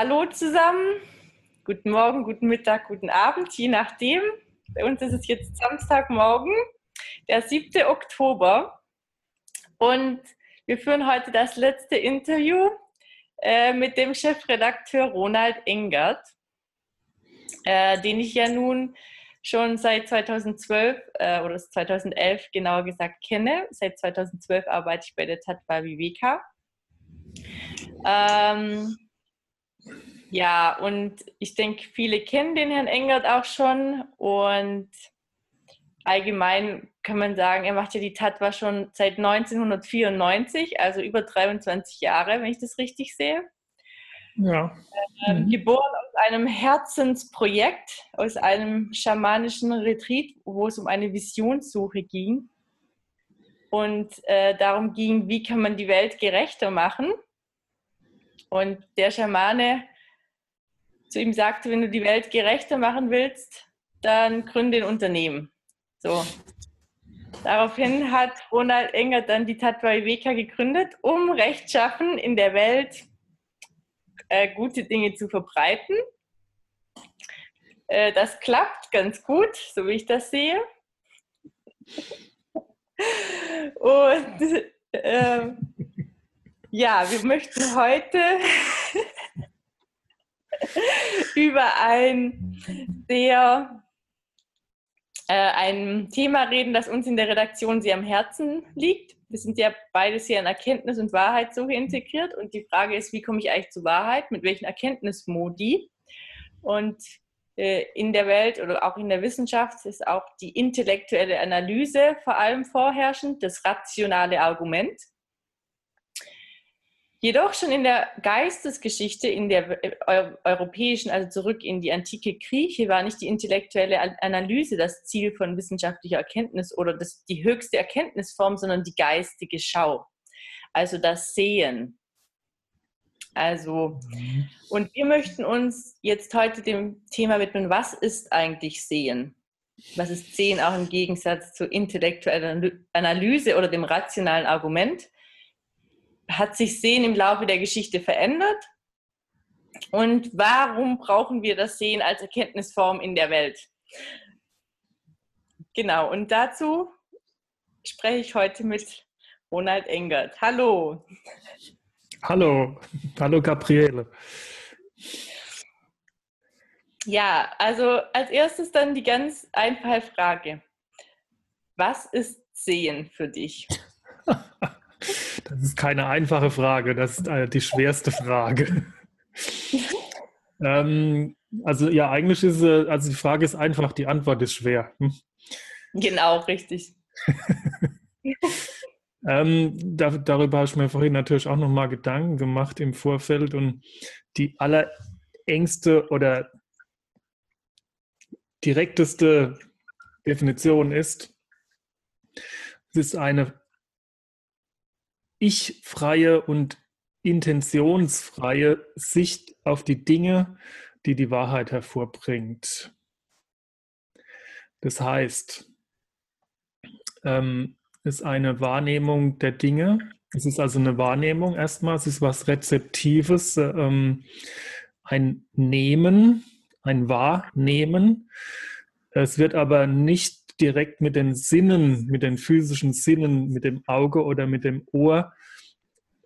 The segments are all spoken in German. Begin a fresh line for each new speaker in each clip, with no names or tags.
Hallo zusammen, guten Morgen, guten Mittag, guten Abend, je nachdem. Bei uns ist es jetzt Samstagmorgen, der 7. Oktober. Und wir führen heute das letzte Interview äh, mit dem Chefredakteur Ronald Engert, äh, den ich ja nun schon seit 2012 äh, oder 2011 genauer gesagt kenne. Seit 2012 arbeite ich bei der Tatva Viveka. Ähm, ja, und ich denke, viele kennen den Herrn Engert auch schon und allgemein kann man sagen, er macht ja die Tatwa schon seit 1994, also über 23 Jahre, wenn ich das richtig sehe. Ja. Ähm, mhm. Geboren aus einem Herzensprojekt, aus einem schamanischen Retreat, wo es um eine Visionssuche ging. Und äh, darum ging, wie kann man die Welt gerechter machen. Und der Schamane zu ihm sagte, wenn du die Welt gerechter machen willst, dann gründe ein Unternehmen. So. Daraufhin hat Ronald Engert dann die Tatva Iweka gegründet, um Rechtschaffen in der Welt äh, gute Dinge zu verbreiten. Äh, das klappt ganz gut, so wie ich das sehe. Und äh, ja, wir möchten heute über ein sehr äh, ein Thema reden, das uns in der Redaktion sehr am Herzen liegt. Wir sind ja beide sehr in Erkenntnis und Wahrheitssuche integriert und die Frage ist, wie komme ich eigentlich zur Wahrheit, mit welchen Erkenntnismodi? Und äh, in der Welt oder auch in der Wissenschaft ist auch die intellektuelle Analyse vor allem vorherrschend, das rationale Argument. Jedoch schon in der Geistesgeschichte, in der äh, europäischen, also zurück in die antike Grieche, war nicht die intellektuelle Analyse das Ziel von wissenschaftlicher Erkenntnis oder das, die höchste Erkenntnisform, sondern die geistige Schau, also das Sehen. Also, mhm. und wir möchten uns jetzt heute dem Thema widmen, was ist eigentlich Sehen? Was ist Sehen auch im Gegensatz zur intellektuellen Analyse oder dem rationalen Argument? Hat sich Sehen im Laufe der Geschichte verändert? Und warum brauchen wir das Sehen als Erkenntnisform in der Welt? Genau, und dazu spreche ich heute mit Ronald Engert. Hallo.
Hallo, hallo Gabriele.
Ja, also als erstes dann die ganz einfache Frage. Was ist Sehen für dich?
Das ist keine einfache Frage, das ist äh, die schwerste Frage. ähm, also ja, eigentlich ist äh, also die Frage ist einfach, die Antwort ist schwer. Hm?
Genau, richtig.
ähm, da, darüber habe ich mir vorhin natürlich auch nochmal Gedanken gemacht im Vorfeld und die allerengste oder direkteste Definition ist, es ist eine ich-freie und intentionsfreie Sicht auf die Dinge, die die Wahrheit hervorbringt. Das heißt, ähm, ist eine Wahrnehmung der Dinge. Es ist also eine Wahrnehmung erstmal, es ist was Rezeptives, ähm, ein Nehmen, ein Wahrnehmen. Es wird aber nicht direkt mit den Sinnen, mit den physischen Sinnen, mit dem Auge oder mit dem Ohr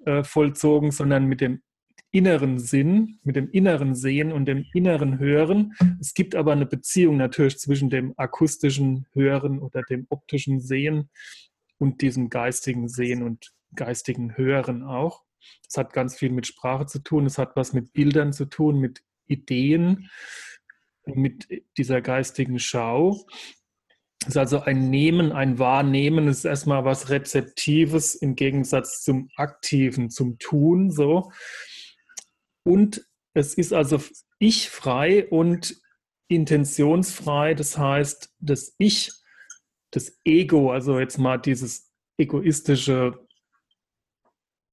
äh, vollzogen, sondern mit dem inneren Sinn, mit dem inneren Sehen und dem inneren Hören. Es gibt aber eine Beziehung natürlich zwischen dem akustischen Hören oder dem optischen Sehen und diesem geistigen Sehen und geistigen Hören auch. Es hat ganz viel mit Sprache zu tun, es hat was mit Bildern zu tun, mit Ideen, mit dieser geistigen Schau. Es ist also ein Nehmen, ein Wahrnehmen, ist erstmal was Rezeptives im Gegensatz zum Aktiven, zum Tun, so. Und es ist also ich-frei und intentionsfrei, das heißt, das Ich, das Ego, also jetzt mal dieses egoistische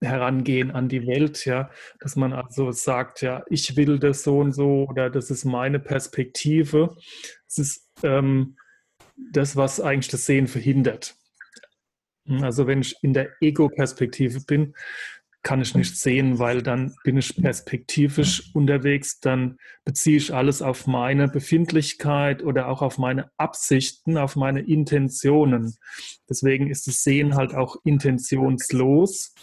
Herangehen an die Welt, ja, dass man also sagt, ja, ich will das so und so oder das ist meine Perspektive. Es ist ähm, das, was eigentlich das Sehen verhindert. Also wenn ich in der Ego-Perspektive bin, kann ich nicht sehen, weil dann bin ich perspektivisch unterwegs, dann beziehe ich alles auf meine Befindlichkeit oder auch auf meine Absichten, auf meine Intentionen. Deswegen ist das Sehen halt auch intentionslos.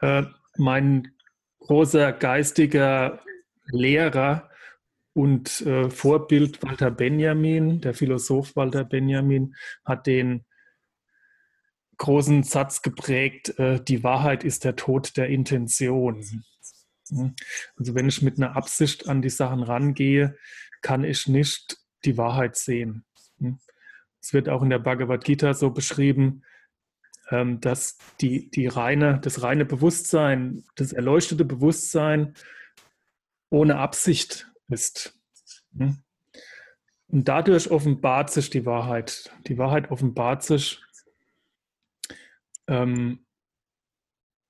Äh, mein großer geistiger Lehrer und äh, Vorbild Walter Benjamin, der Philosoph Walter Benjamin, hat den großen Satz geprägt, äh, die Wahrheit ist der Tod der Intention. Also wenn ich mit einer Absicht an die Sachen rangehe, kann ich nicht die Wahrheit sehen. Es wird auch in der Bhagavad Gita so beschrieben, ähm, dass die, die reine, das reine Bewusstsein, das erleuchtete Bewusstsein ohne Absicht ist. Und dadurch offenbart sich die Wahrheit. Die Wahrheit offenbart sich ähm,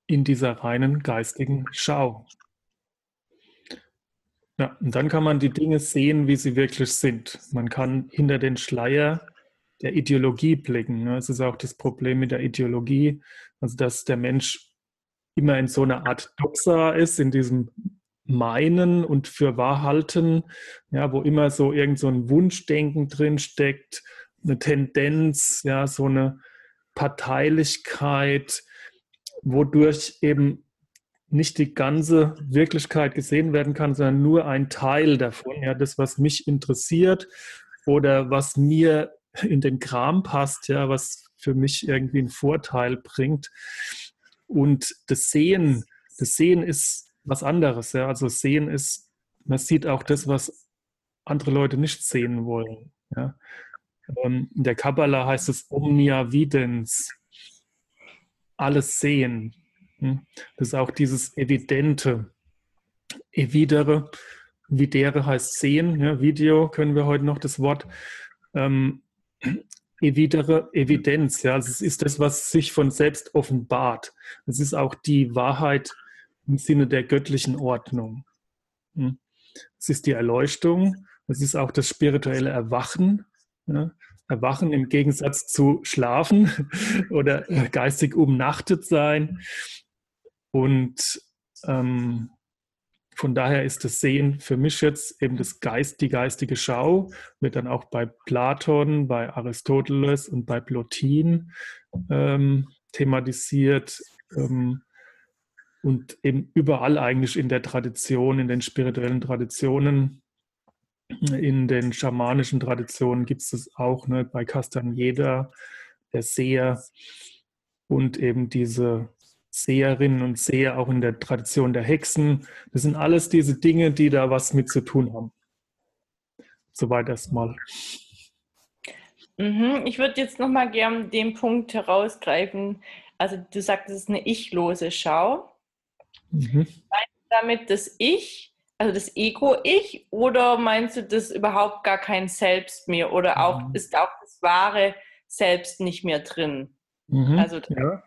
in dieser reinen geistigen Schau. Ja, und dann kann man die Dinge sehen, wie sie wirklich sind. Man kann hinter den Schleier der Ideologie blicken. Es ist auch das Problem mit der Ideologie, also dass der Mensch immer in so einer Art Doxa ist, in diesem Meinen und für Wahrhalten, ja, wo immer so irgend so ein Wunschdenken drin steckt, eine Tendenz, ja, so eine Parteilichkeit, wodurch eben nicht die ganze Wirklichkeit gesehen werden kann, sondern nur ein Teil davon. Ja, das, was mich interessiert oder was mir in den Kram passt, ja, was für mich irgendwie einen Vorteil bringt. Und das Sehen, das Sehen ist was anderes. Ja. Also Sehen ist, man sieht auch das, was andere Leute nicht sehen wollen. Ja. Ähm, in der Kabbala heißt es Omnia Videns, alles sehen. Hm? Das ist auch dieses Evidente. Evidere, videre heißt sehen, ja, Video können wir heute noch das Wort. Ähm, evidere Evidenz, ja, also es ist das, was sich von selbst offenbart. Es ist auch die Wahrheit im Sinne der göttlichen Ordnung. Hm? Es ist die Erleuchtung, es ist auch das spirituelle Erwachen? Erwachen im Gegensatz zu Schlafen oder geistig umnachtet sein. Und ähm, von daher ist das Sehen für mich jetzt eben das Geist, die geistige Schau, wird dann auch bei Platon, bei Aristoteles und bei Plotin ähm, thematisiert ähm, und eben überall eigentlich in der Tradition, in den spirituellen Traditionen in den schamanischen Traditionen gibt es das auch, ne, bei Castaneda, der Seher und eben diese Seherinnen und Seher auch in der Tradition der Hexen. Das sind alles diese Dinge, die da was mit zu tun haben. Soweit erstmal.
Mhm, ich würde jetzt nochmal gern den Punkt herausgreifen. Also du sagst, es ist eine ichlose Schau. Mhm. Damit das Ich also das Ego-Ich, oder meinst du das überhaupt gar kein Selbst mehr oder auch mhm. ist auch das wahre Selbst nicht mehr drin? Mhm, also ja.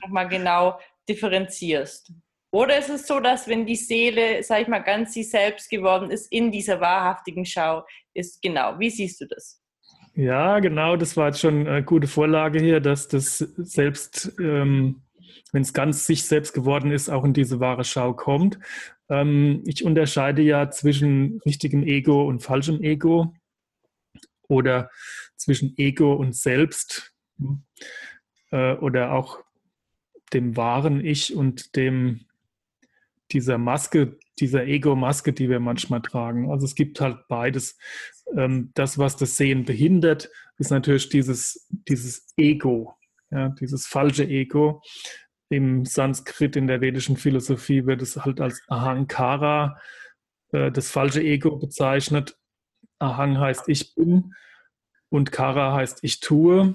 nochmal genau differenzierst. Oder ist es so, dass wenn die Seele, sag ich mal, ganz sie selbst geworden ist, in dieser wahrhaftigen Schau ist? Genau. Wie siehst du das?
Ja, genau. Das war jetzt schon eine gute Vorlage hier, dass das selbst, ähm, wenn es ganz sich selbst geworden ist, auch in diese wahre Schau kommt. Ähm, ich unterscheide ja zwischen richtigem Ego und falschem Ego oder zwischen Ego und Selbst äh, oder auch dem wahren Ich und dem dieser Maske, dieser Ego-Maske, die wir manchmal tragen. Also es gibt halt beides. Ähm, das, was das Sehen behindert, ist natürlich dieses, dieses Ego, ja, dieses falsche Ego, im Sanskrit, in der vedischen Philosophie wird es halt als Ahankara, äh, das falsche Ego, bezeichnet. Ahang heißt ich bin und Kara heißt ich tue.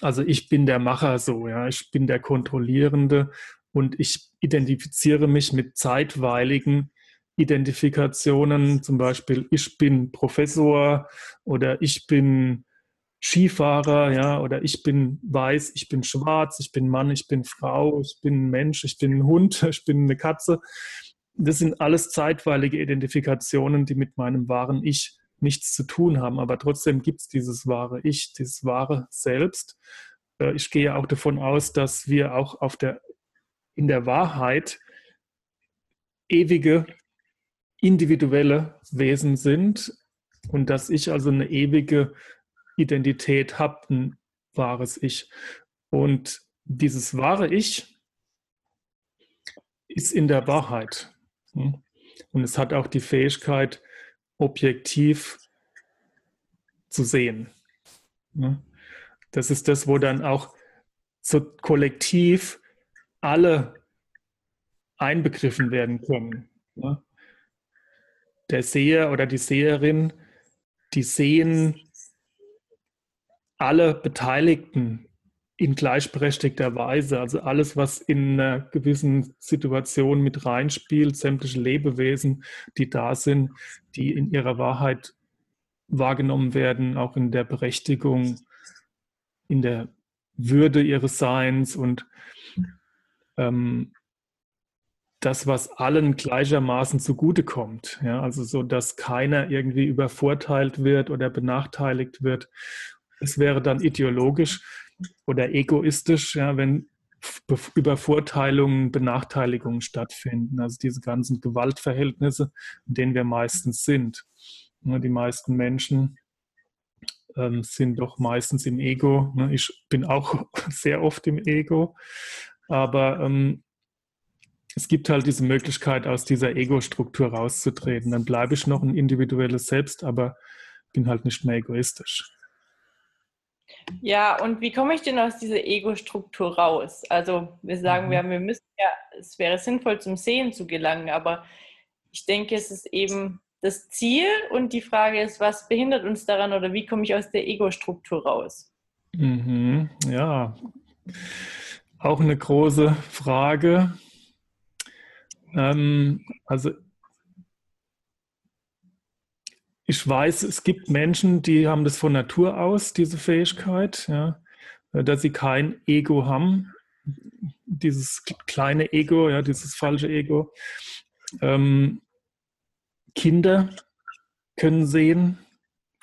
Also ich bin der Macher so, ja, ich bin der Kontrollierende und ich identifiziere mich mit zeitweiligen Identifikationen, zum Beispiel ich bin Professor oder ich bin Skifahrer, ja, oder ich bin weiß, ich bin schwarz, ich bin Mann, ich bin Frau, ich bin Mensch, ich bin ein Hund, ich bin eine Katze. Das sind alles zeitweilige Identifikationen, die mit meinem wahren Ich nichts zu tun haben. Aber trotzdem gibt es dieses wahre Ich, dieses wahre Selbst. Äh, ich gehe auch davon aus, dass wir auch auf der in der Wahrheit ewige, individuelle Wesen sind und dass ich also eine ewige Identität habe, ein wahres Ich. Und dieses wahre Ich ist in der Wahrheit. Und es hat auch die Fähigkeit, objektiv zu sehen. Das ist das, wo dann auch so kollektiv alle einbegriffen werden können. Der Seher oder die Seherin, die sehen alle Beteiligten in gleichberechtigter Weise. Also alles, was in einer gewissen Situation mit reinspielt, sämtliche Lebewesen, die da sind, die in ihrer Wahrheit wahrgenommen werden, auch in der Berechtigung, in der Würde ihres Seins und ähm, das, was allen gleichermaßen zugutekommt. Ja, also so, dass keiner irgendwie übervorteilt wird oder benachteiligt wird. Es wäre dann ideologisch oder egoistisch, ja, wenn Übervorteilungen, Benachteiligungen stattfinden. Also diese ganzen Gewaltverhältnisse, in denen wir meistens sind. Die meisten Menschen ähm, sind doch meistens im Ego. Ne? Ich bin auch sehr oft im Ego, aber ähm, es gibt halt diese Möglichkeit, aus dieser Ego-Struktur rauszutreten. Dann bleibe ich noch ein individuelles Selbst, aber bin halt nicht mehr egoistisch.
Ja, und wie komme ich denn aus dieser Ego-Struktur raus? Also wir sagen, mhm. wir, wir müssen ja, es wäre sinnvoll zum Sehen zu gelangen, aber ich denke, es ist eben das Ziel und die Frage ist, was behindert uns daran oder wie komme ich aus der Ego-Struktur raus?
Mhm, ja, auch eine große Frage. Ähm, also ich weiß, es gibt Menschen, die haben das von Natur aus, diese Fähigkeit, ja, dass sie kein Ego haben, dieses kleine Ego, ja, dieses falsche Ego. Ähm, Kinder können sehen,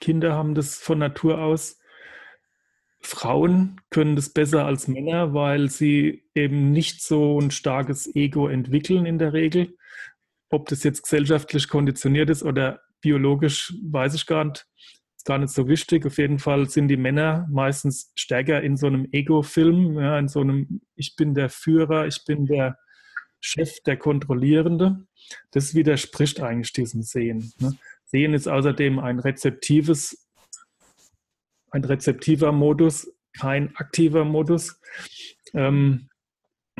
Kinder haben das von Natur aus. Frauen können das besser als Männer, weil sie eben nicht so ein starkes Ego entwickeln in der Regel. Ob das jetzt gesellschaftlich konditioniert ist oder biologisch weiß ich gar nicht, gar nicht so wichtig. Auf jeden Fall sind die Männer meistens stärker in so einem Ego-Film, ja, in so einem Ich bin der Führer, ich bin der Chef, der Kontrollierende. Das widerspricht eigentlich diesem Sehen. Ne? Sehen ist außerdem ein rezeptives, ein rezeptiver Modus, kein aktiver Modus. Ähm,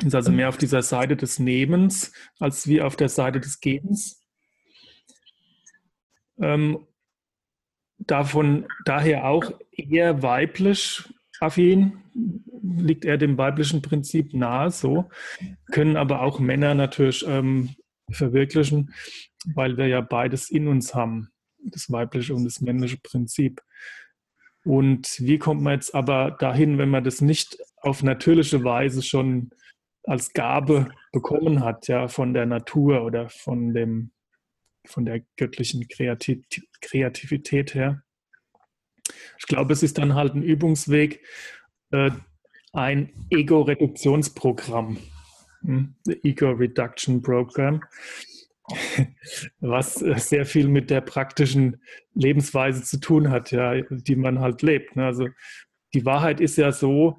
ist also mehr auf dieser Seite des Nehmens als wie auf der Seite des Gebens. Ähm, davon daher auch eher weiblich affin, liegt er dem weiblichen Prinzip nahe, so, können aber auch Männer natürlich ähm, verwirklichen, weil wir ja beides in uns haben, das weibliche und das männliche Prinzip. Und wie kommt man jetzt aber dahin, wenn man das nicht auf natürliche Weise schon als Gabe bekommen hat, ja, von der Natur oder von dem von der göttlichen Kreativität her. Ich glaube, es ist dann halt ein Übungsweg, äh, ein Ego-Reduktionsprogramm, hm? Ego Reduction Program, was sehr viel mit der praktischen Lebensweise zu tun hat, ja, die man halt lebt. Ne? Also die Wahrheit ist ja so,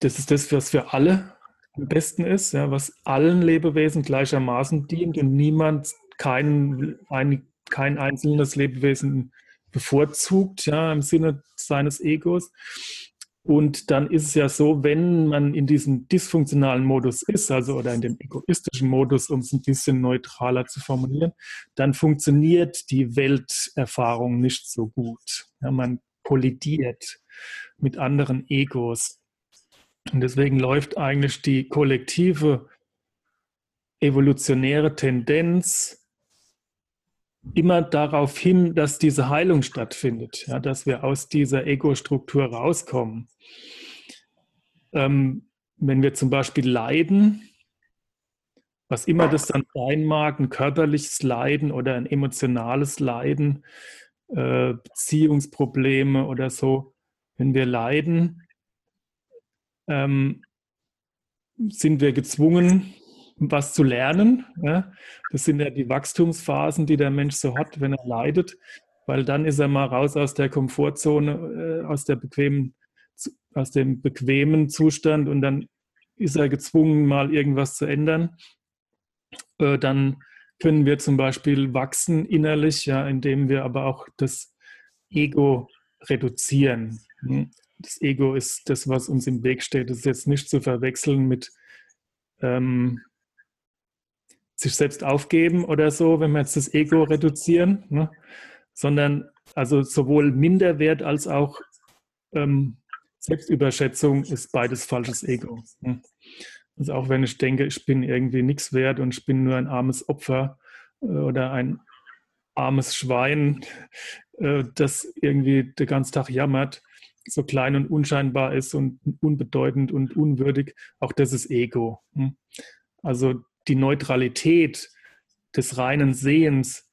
das ist das, was für alle am besten ist, ja, was allen Lebewesen gleichermaßen dient und niemand kein, ein, kein einzelnes Lebewesen bevorzugt, ja, im Sinne seines Egos. Und dann ist es ja so, wenn man in diesem dysfunktionalen Modus ist, also oder in dem egoistischen Modus, um es ein bisschen neutraler zu formulieren, dann funktioniert die Welterfahrung nicht so gut. Ja, man kollidiert mit anderen Egos. Und deswegen läuft eigentlich die kollektive evolutionäre Tendenz immer darauf hin, dass diese Heilung stattfindet, ja, dass wir aus dieser Ego-Struktur rauskommen. Ähm, wenn wir zum Beispiel leiden, was immer das dann sein mag, ein körperliches Leiden oder ein emotionales Leiden, äh, Beziehungsprobleme oder so, wenn wir leiden, ähm, sind wir gezwungen, was zu lernen. Ja? Das sind ja die Wachstumsphasen, die der Mensch so hat, wenn er leidet, weil dann ist er mal raus aus der Komfortzone, äh, aus, der bequemen, aus dem bequemen Zustand und dann ist er gezwungen, mal irgendwas zu ändern. Äh, dann können wir zum Beispiel wachsen innerlich, ja, indem wir aber auch das Ego reduzieren. Hm? Das Ego ist das, was uns im Weg steht. Das ist jetzt nicht zu verwechseln mit ähm, sich selbst aufgeben oder so, wenn wir jetzt das Ego reduzieren, ne? sondern also sowohl Minderwert als auch ähm, Selbstüberschätzung ist beides falsches Ego. Ne? Also auch wenn ich denke, ich bin irgendwie nichts wert und ich bin nur ein armes Opfer äh, oder ein armes Schwein, äh, das irgendwie den ganzen Tag jammert, so klein und unscheinbar ist und unbedeutend und unwürdig, auch das ist Ego. Ne? Also die Neutralität des reinen Sehens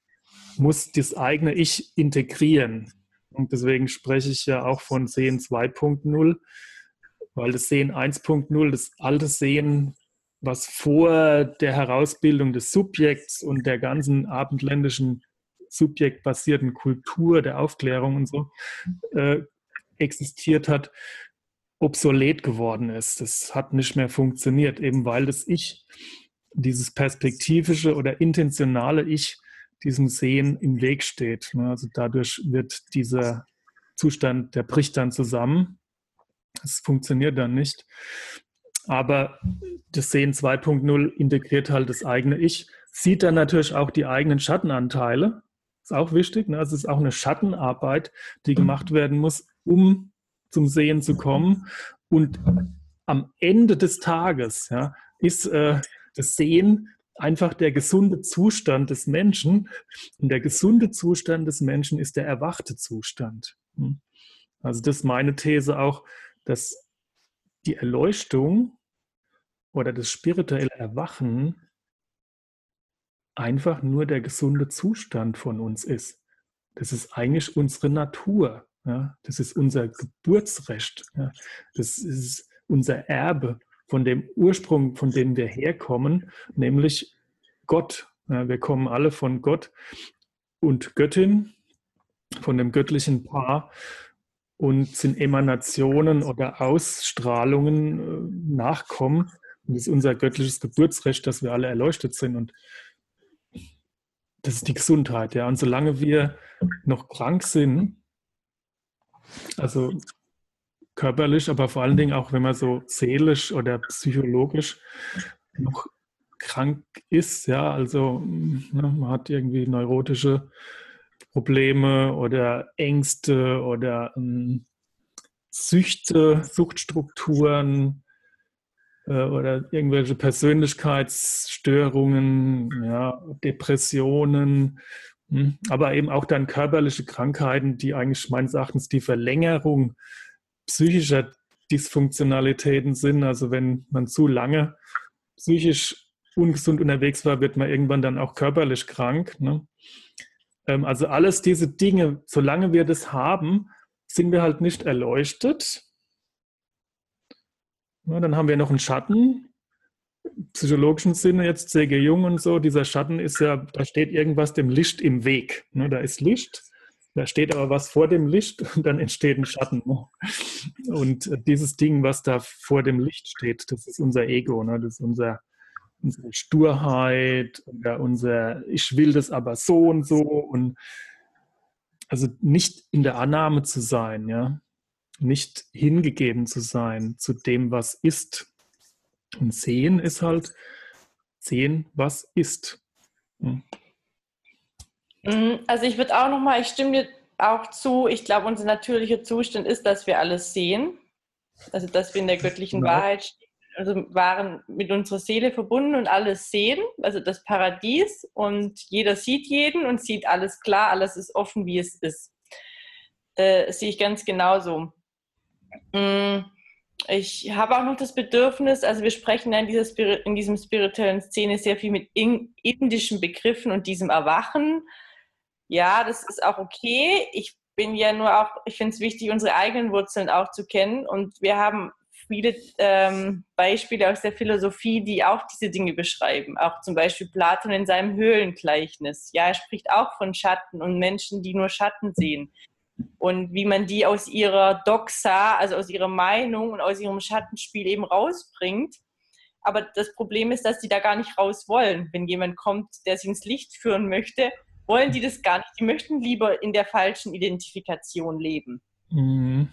muss das eigene Ich integrieren. Und deswegen spreche ich ja auch von Sehen 2.0, weil das Sehen 1.0, das alte Sehen, was vor der Herausbildung des Subjekts und der ganzen abendländischen subjektbasierten Kultur der Aufklärung und so äh, existiert hat, obsolet geworden ist. Das hat nicht mehr funktioniert, eben weil das Ich dieses perspektivische oder intentionale Ich diesem Sehen im Weg steht. Ne? Also dadurch wird dieser Zustand, der bricht dann zusammen. Es funktioniert dann nicht. Aber das Sehen 2.0 integriert halt das eigene Ich, sieht dann natürlich auch die eigenen Schattenanteile. Ist auch wichtig. Ne? Also es ist auch eine Schattenarbeit, die gemacht werden muss, um zum Sehen zu kommen. Und am Ende des Tages ja, ist äh, das Sehen einfach der gesunde Zustand des Menschen. Und der gesunde Zustand des Menschen ist der erwachte Zustand. Hm. Also das ist meine These auch, dass die Erleuchtung oder das spirituelle Erwachen einfach nur der gesunde Zustand von uns ist. Das ist eigentlich unsere Natur. Ja? Das ist unser Geburtsrecht. Ja? Das ist unser Erbe von dem Ursprung, von dem wir herkommen, nämlich Gott. Ja, wir kommen alle von Gott und Göttin, von dem göttlichen Paar und sind Emanationen oder Ausstrahlungen, äh, Nachkommen. Und das ist unser göttliches Geburtsrecht, dass wir alle erleuchtet sind. Und das ist die Gesundheit. Ja. Und solange wir noch krank sind, also körperlich, aber vor allen Dingen auch, wenn man so seelisch oder psychologisch noch krank ist, ja, also ne, man hat irgendwie neurotische Probleme oder Ängste oder ähm, Süchte, Suchtstrukturen äh, oder irgendwelche Persönlichkeitsstörungen, ja, Depressionen, aber eben auch dann körperliche Krankheiten, die eigentlich meines Erachtens die Verlängerung psychischer Dysfunktionalitäten sind. Also wenn man zu lange psychisch ungesund unterwegs war, wird man irgendwann dann auch körperlich krank. Ne? Ähm, also alles diese Dinge, solange wir das haben, sind wir halt nicht erleuchtet. Ja, dann haben wir noch einen Schatten, psychologischen Sinne jetzt C.G. Jung und so. Dieser Schatten ist ja, da steht irgendwas dem Licht im Weg. Ne? Da ist Licht da steht aber was vor dem Licht und dann entsteht ein Schatten. Und dieses Ding, was da vor dem Licht steht, das ist unser Ego, ne? das ist unser, unsere Sturheit oder unser Ich will das aber so und so. Und also nicht in der Annahme zu sein, ja, nicht hingegeben zu sein zu dem, was ist. Und sehen ist halt sehen, was ist. Hm.
Mhm, also ich würde auch nochmal, ich stimme dir auch zu, ich glaube, unser natürlicher Zustand ist, dass wir alles sehen. Also dass wir in der göttlichen ja. Wahrheit stehen, also waren mit unserer Seele verbunden und alles sehen, also das Paradies und jeder sieht jeden und sieht alles klar, alles ist offen, wie es ist. Äh, sehe ich ganz genauso. Mhm. Ich habe auch noch das Bedürfnis, also wir sprechen in, dieser in diesem spirituellen Szene sehr viel mit indischen Begriffen und diesem Erwachen ja, das ist auch okay. Ich bin ja nur auch, ich finde es wichtig, unsere eigenen Wurzeln auch zu kennen. Und wir haben viele ähm, Beispiele aus der Philosophie, die auch diese Dinge beschreiben. Auch zum Beispiel Platon in seinem Höhlengleichnis. Ja, er spricht auch von Schatten und Menschen, die nur Schatten sehen. Und wie man die aus ihrer Doxa, also aus ihrer Meinung und aus ihrem Schattenspiel eben rausbringt. Aber das Problem ist, dass die da gar nicht raus wollen. Wenn jemand kommt, der sie ins Licht führen möchte, wollen die das gar nicht. Die möchten lieber in der falschen Identifikation leben. Mhm.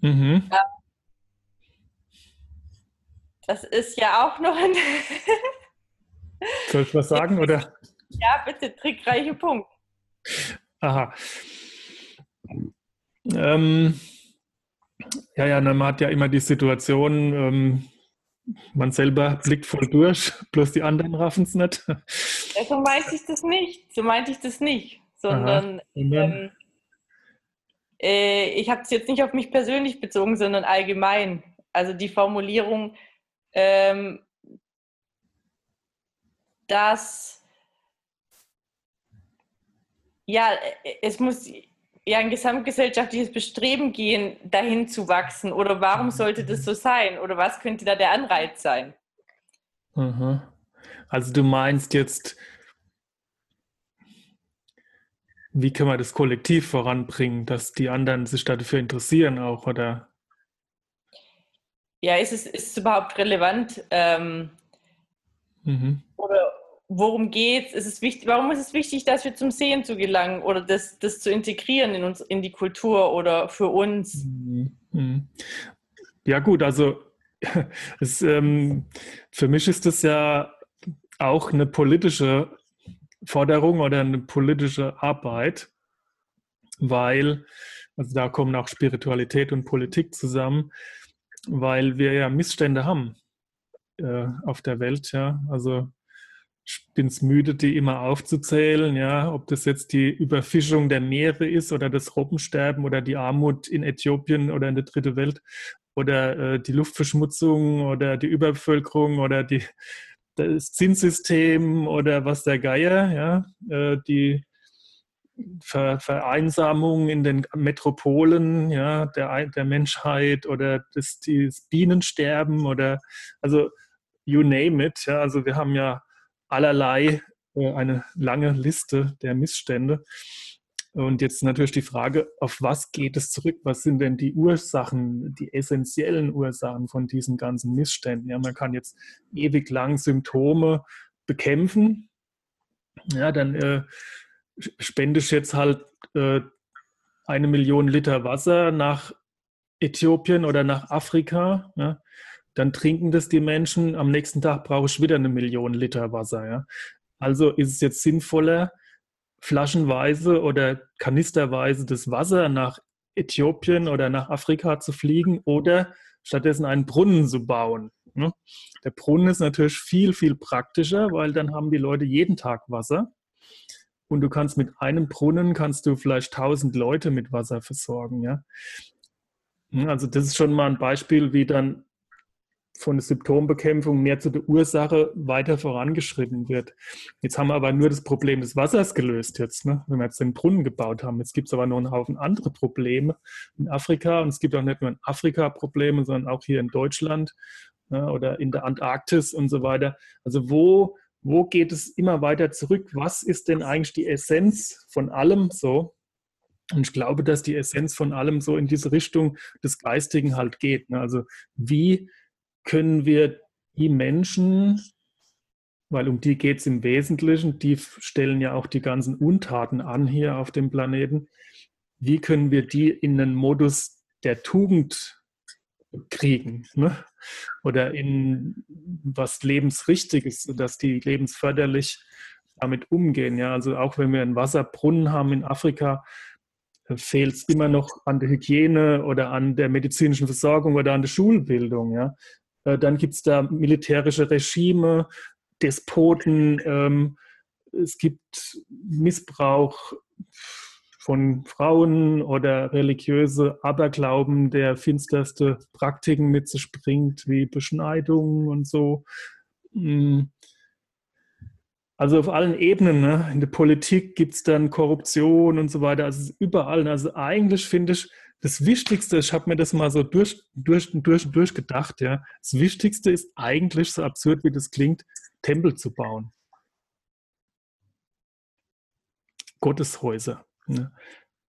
Mhm. Das ist ja auch noch ein.
Soll ich was sagen, oder?
Ja, bitte, trickreiche Punkt.
Aha. Ähm, ja, ja, man hat ja immer die Situation, ähm, man selber blickt voll durch, bloß die anderen raffen es nicht. Ja,
so meinte ich das nicht. So meinte ich das nicht. Sondern ähm, äh, ich habe es jetzt nicht auf mich persönlich bezogen, sondern allgemein. Also die Formulierung, ähm, dass ja, es muss ja ein gesamtgesellschaftliches Bestreben gehen, dahin zu wachsen? Oder warum sollte das so sein? Oder was könnte da der Anreiz sein?
Also du meinst jetzt, wie kann man das kollektiv voranbringen, dass die anderen sich dafür interessieren auch, oder?
Ja, ist es, ist es überhaupt relevant? Ähm, mhm. Oder worum geht es? wichtig, warum ist es wichtig, dass wir zum Sehen zu gelangen oder das, das zu integrieren in uns, in die Kultur oder für uns? Mhm.
Mhm. Ja, gut, also es, ähm, für mich ist das ja auch eine politische Forderung oder eine politische Arbeit, weil, also da kommen auch Spiritualität und Politik zusammen, weil wir ja Missstände haben äh, auf der Welt, ja. Also ich bin es müde, die immer aufzuzählen, ja, ob das jetzt die Überfischung der Meere ist oder das Robbensterben oder die Armut in Äthiopien oder in der dritten Welt oder äh, die Luftverschmutzung oder die Überbevölkerung oder die, das Zinssystem oder was der Geier, ja, äh, die Ver Vereinsamung in den Metropolen ja, der, der Menschheit oder das, das Bienensterben oder also you name it. Ja, also wir haben ja allerlei äh, eine lange Liste der Missstände. Und jetzt natürlich die Frage, auf was geht es zurück? Was sind denn die Ursachen, die essentiellen Ursachen von diesen ganzen Missständen? Ja, man kann jetzt ewig lang Symptome bekämpfen. Ja, dann äh, spende ich jetzt halt äh, eine Million Liter Wasser nach Äthiopien oder nach Afrika. Ja dann trinken das die Menschen. Am nächsten Tag brauche ich wieder eine Million Liter Wasser. Ja? Also ist es jetzt sinnvoller, flaschenweise oder kanisterweise das Wasser nach Äthiopien oder nach Afrika zu fliegen oder stattdessen einen Brunnen zu bauen. Ne? Der Brunnen ist natürlich viel, viel praktischer, weil dann haben die Leute jeden Tag Wasser. Und du kannst mit einem Brunnen kannst du vielleicht tausend Leute mit Wasser versorgen. Ja? Also das ist schon mal ein Beispiel, wie dann von der Symptombekämpfung mehr zu der Ursache weiter vorangeschritten wird. Jetzt haben wir aber nur das Problem des Wassers gelöst jetzt, ne? wenn wir jetzt den Brunnen gebaut haben. Jetzt gibt es aber noch einen Haufen andere Probleme in Afrika und es gibt auch nicht nur in Afrika Probleme, sondern auch hier in Deutschland ne? oder in der Antarktis und so weiter. Also wo, wo geht es immer weiter zurück? Was ist denn eigentlich die Essenz von allem so? Und ich glaube, dass die Essenz von allem so in diese Richtung des Geistigen halt geht. Ne? Also wie können wir die Menschen, weil um die geht es im Wesentlichen, die stellen ja auch die ganzen Untaten an hier auf dem Planeten, wie können wir die in einen Modus der Tugend kriegen ne? oder in was lebensrichtiges, dass die lebensförderlich damit umgehen. Ja? Also auch wenn wir einen Wasserbrunnen haben in Afrika, fehlt es immer noch an der Hygiene oder an der medizinischen Versorgung oder an der Schulbildung. Ja? Äh, dann gibt es da militärische Regime, Despoten, ähm, es gibt Missbrauch von Frauen oder religiöse Aberglauben, der finsterste Praktiken mit sich bringt, wie Beschneidungen und so. Mm. Also auf allen Ebenen, ne? in der Politik gibt es dann Korruption und so weiter, also überall. Also eigentlich finde ich, das Wichtigste, ich habe mir das mal so durch, durch, durch, durchgedacht, ja. Das Wichtigste ist eigentlich, so absurd wie das klingt, Tempel zu bauen. Gotteshäuser. Ne?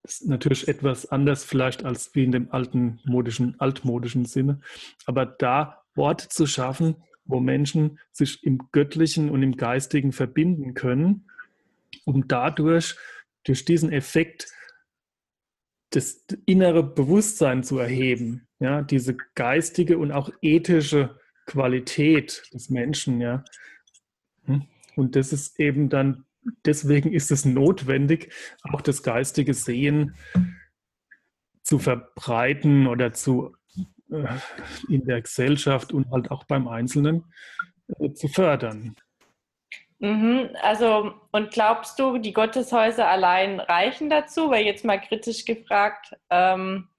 Das ist natürlich etwas anders vielleicht als wie in dem alten modischen, altmodischen Sinne. Aber da Orte zu schaffen, wo Menschen sich im Göttlichen und im Geistigen verbinden können, um dadurch, durch diesen Effekt, das innere Bewusstsein zu erheben, ja, diese geistige und auch ethische Qualität des Menschen, ja. Hm? Und das ist eben dann, deswegen ist es notwendig, auch das geistige Sehen zu verbreiten oder zu äh, in der Gesellschaft und halt auch beim Einzelnen äh, zu fördern.
Mhm, also, und glaubst du, die Gotteshäuser allein reichen dazu? Weil jetzt mal kritisch gefragt, ähm,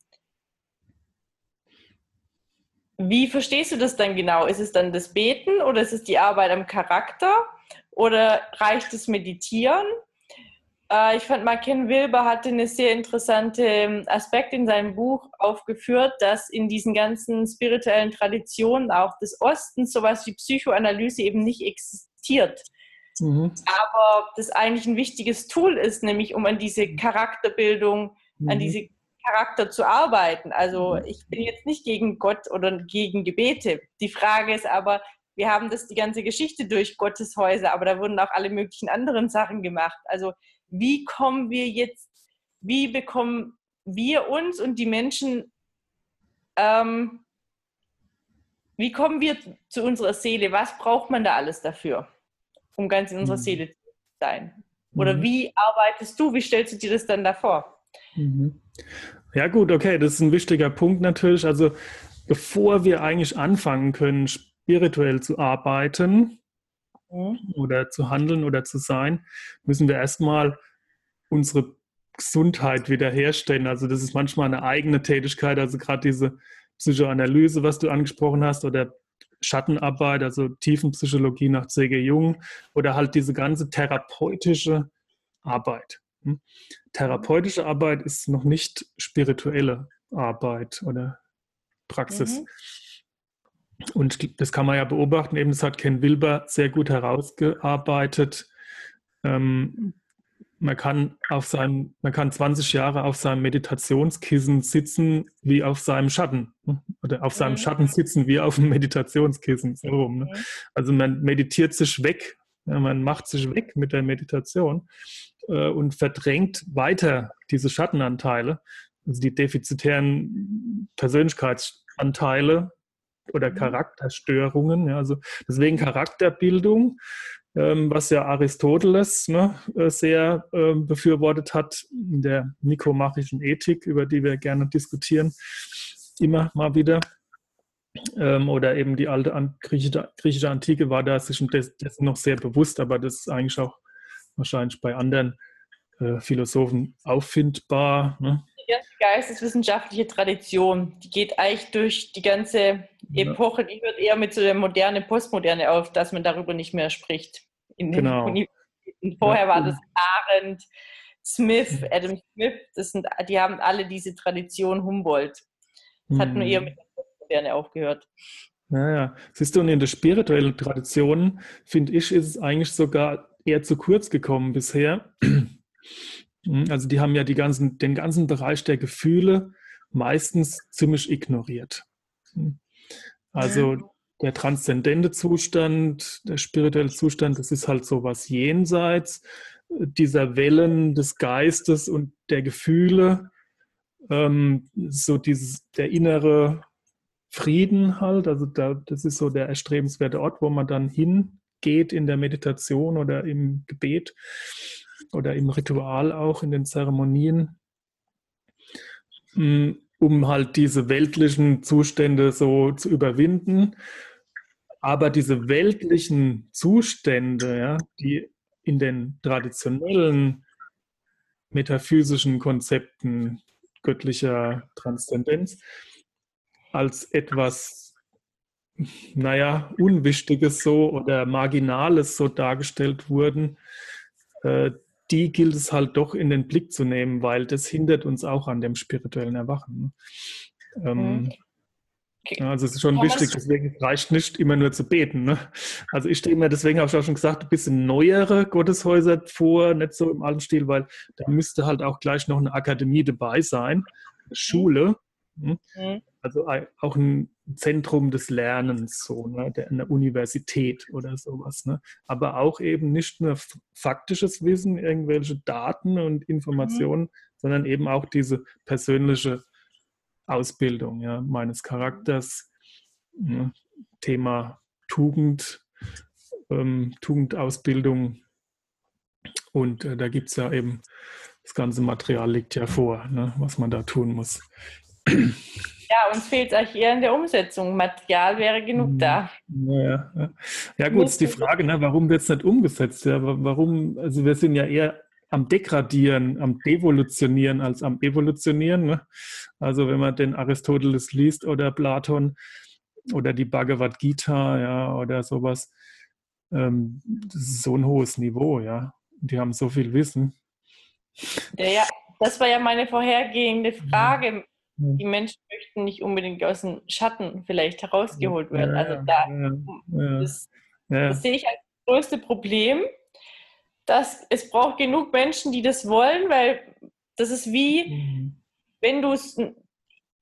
wie verstehst du das dann genau? Ist es dann das Beten oder ist es die Arbeit am Charakter oder reicht das Meditieren? Äh, ich fand mal, Ken Wilber hatte einen sehr interessanten ähm, Aspekt in seinem Buch aufgeführt, dass in diesen ganzen spirituellen Traditionen auch des Ostens sowas wie Psychoanalyse eben nicht existiert. Mhm. Aber das eigentlich ein wichtiges Tool ist, nämlich um an diese Charakterbildung, mhm. an diese Charakter zu arbeiten. Also mhm. ich bin jetzt nicht gegen Gott oder gegen Gebete. Die Frage ist aber, wir haben das die ganze Geschichte durch Gotteshäuser, aber da wurden auch alle möglichen anderen Sachen gemacht. Also wie kommen wir jetzt, wie bekommen wir uns und die Menschen, ähm, wie kommen wir zu unserer Seele? Was braucht man da alles dafür? Um ganz in unserer mhm. Seele zu sein? Oder mhm. wie arbeitest du? Wie stellst du dir das dann davor?
Mhm. Ja gut, okay, das ist ein wichtiger Punkt natürlich. Also bevor wir eigentlich anfangen können, spirituell zu arbeiten mhm. oder zu handeln oder zu sein, müssen wir erstmal unsere Gesundheit wiederherstellen. Also das ist manchmal eine eigene Tätigkeit, also gerade diese Psychoanalyse, was du angesprochen hast, oder Schattenarbeit, also Tiefenpsychologie nach C.G. Jung oder halt diese ganze therapeutische Arbeit. Hm? Therapeutische Arbeit ist noch nicht spirituelle Arbeit oder Praxis. Mhm. Und das kann man ja beobachten, eben das hat Ken Wilber sehr gut herausgearbeitet. Ähm, man kann auf seinem, man kann 20 Jahre auf seinem Meditationskissen sitzen wie auf seinem Schatten. Ne? Oder auf seinem mhm. Schatten sitzen wie auf einem Meditationskissen. So rum, ne? Also man meditiert sich weg, man macht sich weg mit der Meditation äh, und verdrängt weiter diese Schattenanteile, also die defizitären Persönlichkeitsanteile oder mhm. Charakterstörungen. Ja, also deswegen Charakterbildung was ja Aristoteles ne, äh, sehr äh, befürwortet hat in der nikomachischen Ethik, über die wir gerne diskutieren, immer mal wieder. Ähm, oder eben die alte An griechische, griechische, Antike war da sich dessen noch sehr bewusst, aber das ist eigentlich auch wahrscheinlich bei anderen äh, Philosophen auffindbar. Ne?
Die ganze geisteswissenschaftliche Tradition, die geht eigentlich durch die ganze Epoche, die hört eher mit so der moderne, Postmoderne auf, dass man darüber nicht mehr spricht. In den genau. Universitäten. Vorher ja. war das Arendt, Smith, Adam Smith, das sind, die haben alle diese Tradition Humboldt. Das hat nur eher hm. mit der Postmoderne aufgehört.
Naja, siehst du, und in der spirituellen Tradition, finde ich, ist es eigentlich sogar eher zu kurz gekommen bisher. Hm, also die haben ja die ganzen, den ganzen Bereich der Gefühle meistens ziemlich ignoriert. Hm. Also der transzendente Zustand, der spirituelle Zustand, das ist halt so was jenseits dieser Wellen des Geistes und der Gefühle, ähm, so dieses, der innere Frieden halt, also da, das ist so der erstrebenswerte Ort, wo man dann hingeht in der Meditation oder im Gebet oder im Ritual auch, in den Zeremonien, mm, um halt diese weltlichen Zustände so zu überwinden. Aber diese weltlichen Zustände, ja, die in den traditionellen metaphysischen Konzepten göttlicher Transzendenz als etwas, naja, Unwichtiges so oder Marginales so dargestellt wurden, äh, die gilt es halt doch in den Blick zu nehmen, weil das hindert uns auch an dem spirituellen Erwachen. Ne? Ähm, mhm. Okay. Also es ist schon wichtig, deswegen reicht nicht immer nur zu beten. Ne? Also ich stelle mir, deswegen habe ich auch schon gesagt, ein bisschen neuere Gotteshäuser vor, nicht so im alten Stil, weil da müsste halt auch gleich noch eine Akademie dabei sein, eine Schule. Hm? Mhm. Also auch ein Zentrum des Lernens, so, ne? eine Universität oder sowas. Ne? Aber auch eben nicht nur faktisches Wissen, irgendwelche Daten und Informationen, mhm. sondern eben auch diese persönliche Ausbildung ja, meines Charakters, ne, Thema Tugend, ähm, Tugendausbildung. Und äh, da gibt es ja eben, das ganze Material liegt ja vor, ne, was man da tun muss.
Ja, uns fehlt es eigentlich eher in der Umsetzung. Material wäre genug mhm. da.
Ja, ja. ja gut, ist die Frage, ne, warum wird es nicht umgesetzt? Ja, warum, also wir sind ja eher am Degradieren, am Devolutionieren als am Evolutionieren. Ne? Also wenn man den Aristoteles liest oder Platon oder die Bhagavad Gita, ja, oder sowas, ähm, das ist so ein hohes Niveau, ja. Die haben so viel Wissen.
Ja, ja, das war ja meine vorhergehende Frage. Die Menschen möchten nicht unbedingt aus dem Schatten vielleicht herausgeholt werden. Also da, das, das sehe ich als größte Problem dass es braucht genug Menschen, die das wollen, weil das ist wie, mhm. wenn du es,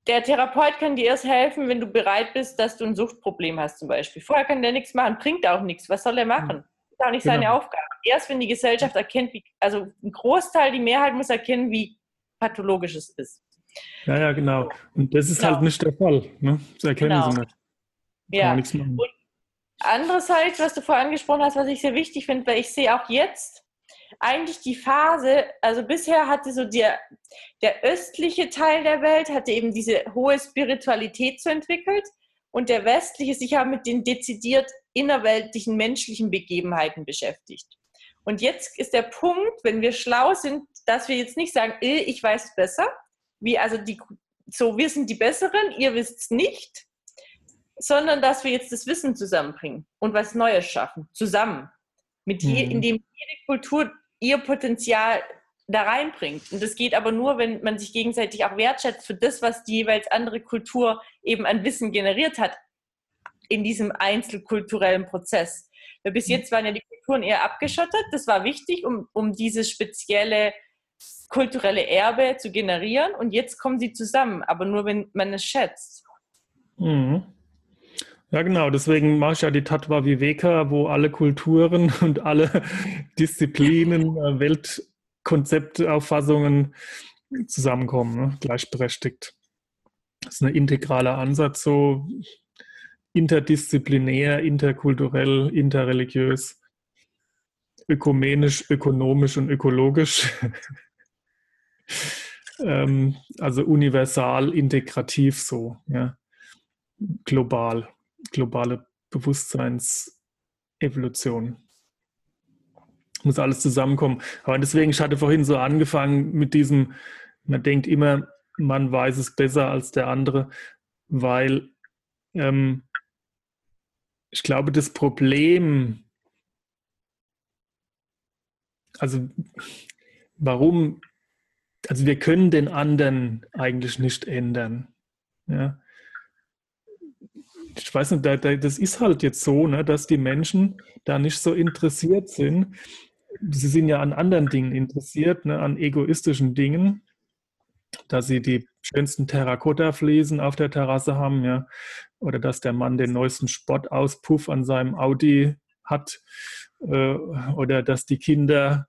der Therapeut kann dir erst helfen, wenn du bereit bist, dass du ein Suchtproblem hast zum Beispiel. Vorher kann der nichts machen, bringt auch nichts. Was soll er machen? Mhm. Das ist auch nicht genau. seine Aufgabe. Erst wenn die Gesellschaft erkennt, wie, also ein Großteil, die Mehrheit muss erkennen, wie pathologisch es ist.
Ja, ja, genau. Und das ist genau. halt nicht der Fall. Ne? Das erkennen genau. sie nicht.
Kann ja. Und Andererseits, was du vorhin angesprochen hast, was ich sehr wichtig finde, weil ich sehe auch jetzt eigentlich die Phase, also bisher hatte so der, der östliche Teil der Welt hatte eben diese hohe Spiritualität so entwickelt und der westliche sich ja mit den dezidiert innerweltlichen menschlichen Begebenheiten beschäftigt. Und jetzt ist der Punkt, wenn wir schlau sind, dass wir jetzt nicht sagen, äh, ich weiß es besser, wie also die, so wir sind die Besseren, ihr wisst es nicht, sondern dass wir jetzt das Wissen zusammenbringen und was Neues schaffen, zusammen. Mit je, mhm. indem jede Kultur ihr Potenzial da reinbringt. Und das geht aber nur, wenn man sich gegenseitig auch wertschätzt für das, was die jeweils andere Kultur eben an Wissen generiert hat in diesem einzelkulturellen Prozess. Weil bis jetzt waren ja die Kulturen eher abgeschottet. Das war wichtig, um, um dieses spezielle kulturelle Erbe zu generieren. Und jetzt kommen sie zusammen, aber nur, wenn man es schätzt.
Mhm. Ja, genau. Deswegen mache ich ja die Tatva Viveka, wo alle Kulturen und alle Disziplinen, äh, Weltkonzepte, Auffassungen zusammenkommen, ne? gleichberechtigt. Das ist ein integraler Ansatz, so interdisziplinär, interkulturell, interreligiös, ökumenisch, ökonomisch und ökologisch. ähm, also universal, integrativ so, ja, global globale Bewusstseinsevolution. Muss alles zusammenkommen. Aber deswegen, ich hatte vorhin so angefangen mit diesem, man denkt immer, man weiß es besser als der andere, weil ähm, ich glaube, das Problem, also warum, also wir können den anderen eigentlich nicht ändern. Ja? ich weiß nicht, das ist halt jetzt so, ne, dass die Menschen da nicht so interessiert sind. Sie sind ja an anderen Dingen interessiert, ne, an egoistischen Dingen, dass sie die schönsten Terrakotta-Fliesen auf der Terrasse haben, ja, oder dass der Mann den neuesten Sportauspuff an seinem Audi hat, äh, oder dass die Kinder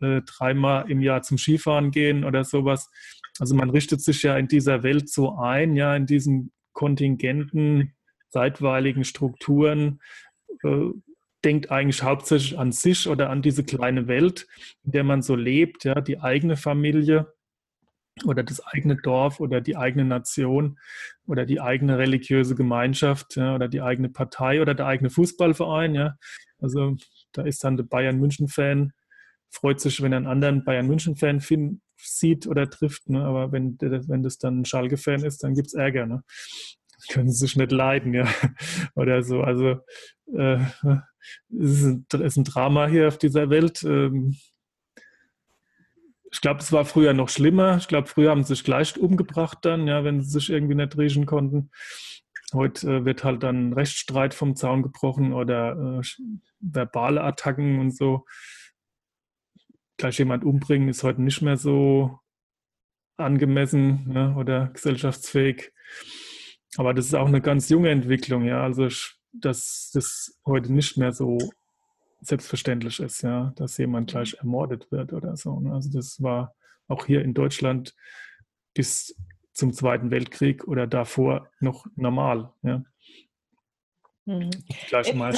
äh, dreimal im Jahr zum Skifahren gehen oder sowas. Also man richtet sich ja in dieser Welt so ein, ja, in diesen Kontingenten zeitweiligen Strukturen äh, denkt eigentlich hauptsächlich an sich oder an diese kleine Welt, in der man so lebt, ja, die eigene Familie oder das eigene Dorf oder die eigene Nation oder die eigene religiöse Gemeinschaft ja, oder die eigene Partei oder der eigene Fußballverein. Ja. Also da ist dann der Bayern München-Fan, freut sich, wenn er einen anderen Bayern München-Fan sieht oder trifft. Ne? Aber wenn, wenn das dann ein Schalke-Fan ist, dann gibt es Ärger. Ne? können sich nicht leiden, ja. Oder so. Also äh, es, ist ein, ist ein Drama hier auf dieser Welt. Ähm, ich glaube, es war früher noch schlimmer. Ich glaube, früher haben sie sich gleich umgebracht dann, ja, wenn sie sich irgendwie nicht riechen konnten. Heute äh, wird halt dann Rechtsstreit vom Zaun gebrochen oder äh, verbale Attacken und so. Gleich jemand umbringen ist heute nicht mehr so angemessen ja, oder gesellschaftsfähig. Aber das ist auch eine ganz junge Entwicklung, ja. Also dass das heute nicht mehr so selbstverständlich ist, ja, dass jemand gleich ermordet wird oder so. Ne? Also das war auch hier in Deutschland bis zum Zweiten Weltkrieg oder davor noch normal. Ja.
Mhm. Gleich mal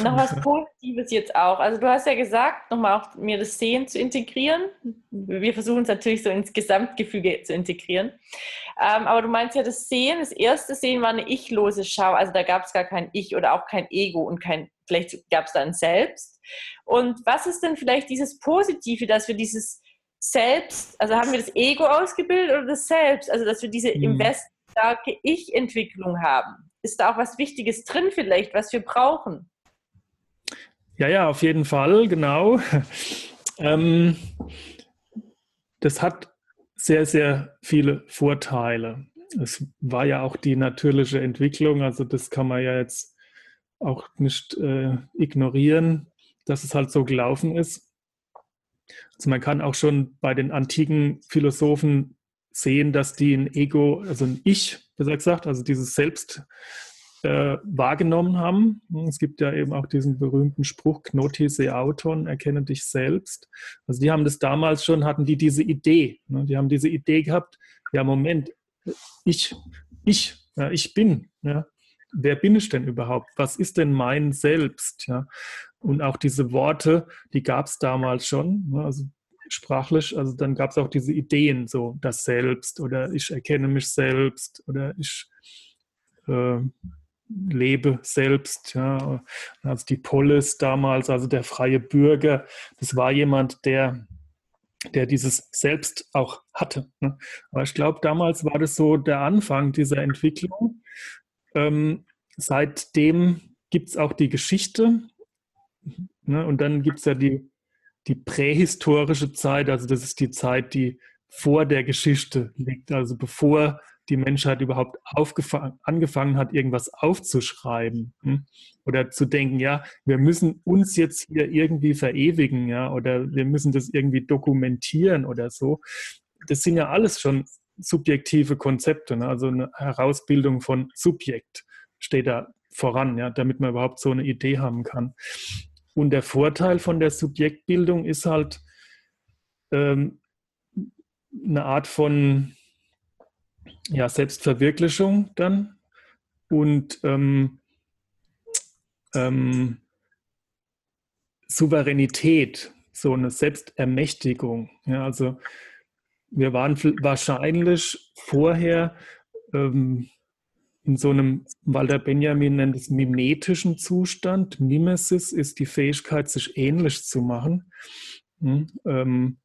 noch was Positives jetzt auch. Also du hast ja gesagt, nochmal auch mir das Sehen zu integrieren. Wir versuchen es natürlich so ins Gesamtgefüge zu integrieren. Ähm, aber du meinst ja, das Sehen, das erste Sehen war eine ichlose Schau. Also da gab es gar kein Ich oder auch kein Ego und kein, vielleicht gab es da ein Selbst. Und was ist denn vielleicht dieses Positive, dass wir dieses Selbst, also haben wir das Ego ausgebildet oder das Selbst? Also dass wir diese mhm. im Westen starke Ich-Entwicklung haben. Ist da auch was Wichtiges drin vielleicht, was wir brauchen?
Ja, ja, auf jeden Fall, genau. Ähm, das hat sehr, sehr viele Vorteile. Es war ja auch die natürliche Entwicklung, also das kann man ja jetzt auch nicht äh, ignorieren, dass es halt so gelaufen ist. Also man kann auch schon bei den antiken Philosophen sehen, dass die ein Ego, also ein Ich, besser gesagt, also dieses Selbst äh, wahrgenommen haben. Es gibt ja eben auch diesen berühmten Spruch, Knoti se auton, erkenne dich selbst. Also die haben das damals schon, hatten die diese Idee. Ne? Die haben diese Idee gehabt, ja Moment, ich, ich, ja, ich bin. Ja? Wer bin ich denn überhaupt? Was ist denn mein Selbst? Ja? Und auch diese Worte, die gab es damals schon. Ne? Also sprachlich, also dann gab es auch diese Ideen, so das Selbst oder ich erkenne mich selbst oder ich äh, lebe selbst. Ja. Also die Polis damals, also der freie Bürger, das war jemand, der, der dieses Selbst auch hatte. Ne. Aber ich glaube, damals war das so der Anfang dieser Entwicklung. Ähm, seitdem gibt es auch die Geschichte. Ne, und dann gibt es ja die, die prähistorische Zeit, also das ist die Zeit, die vor der Geschichte liegt, also bevor die Menschheit überhaupt angefangen hat, irgendwas aufzuschreiben hm? oder zu denken, ja, wir müssen uns jetzt hier irgendwie verewigen, ja, oder wir müssen das irgendwie dokumentieren oder so. Das sind ja alles schon subjektive Konzepte, ne? also eine Herausbildung von Subjekt steht da voran, ja, damit man überhaupt so eine Idee haben kann. Und der Vorteil von der Subjektbildung ist halt ähm, eine Art von ja, Selbstverwirklichung dann und ähm, ähm, Souveränität, so eine Selbstermächtigung. Ja, also wir waren wahrscheinlich vorher ähm, in so einem, Walter Benjamin nennt es mimetischen Zustand. Mimesis ist die Fähigkeit, sich ähnlich zu machen. Hm, ähm,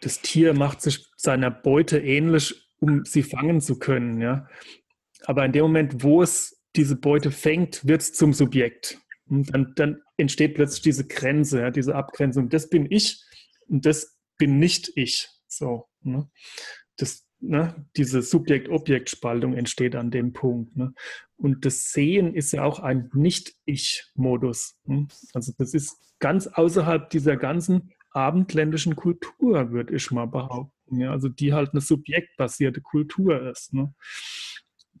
das Tier macht sich seiner Beute ähnlich, um sie fangen zu können. Ja? Aber in dem Moment, wo es diese Beute fängt, wird es zum Subjekt. Und dann, dann, entsteht plötzlich diese Grenze, ja, diese Abgrenzung. Das bin ich und das bin nicht ich. So, ne? das, ne? Diese Subjekt-Objekt-Spaltung entsteht an dem Punkt. Ne? Und das Sehen ist ja auch ein Nicht-Ich-Modus. Ne? Also das ist ganz außerhalb dieser ganzen abendländischen Kultur, würde ich mal behaupten. Ja, also die halt eine subjektbasierte Kultur ist, ne?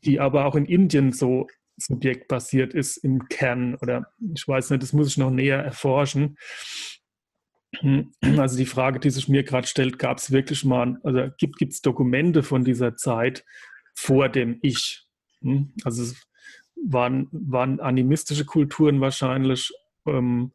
die aber auch in Indien so subjektbasiert ist im Kern oder ich weiß nicht, das muss ich noch näher erforschen. Also die Frage, die sich mir gerade stellt, gab es wirklich mal, also gibt es Dokumente von dieser Zeit vor dem Ich? Hm? Also es waren, waren animistische Kulturen wahrscheinlich, ähm,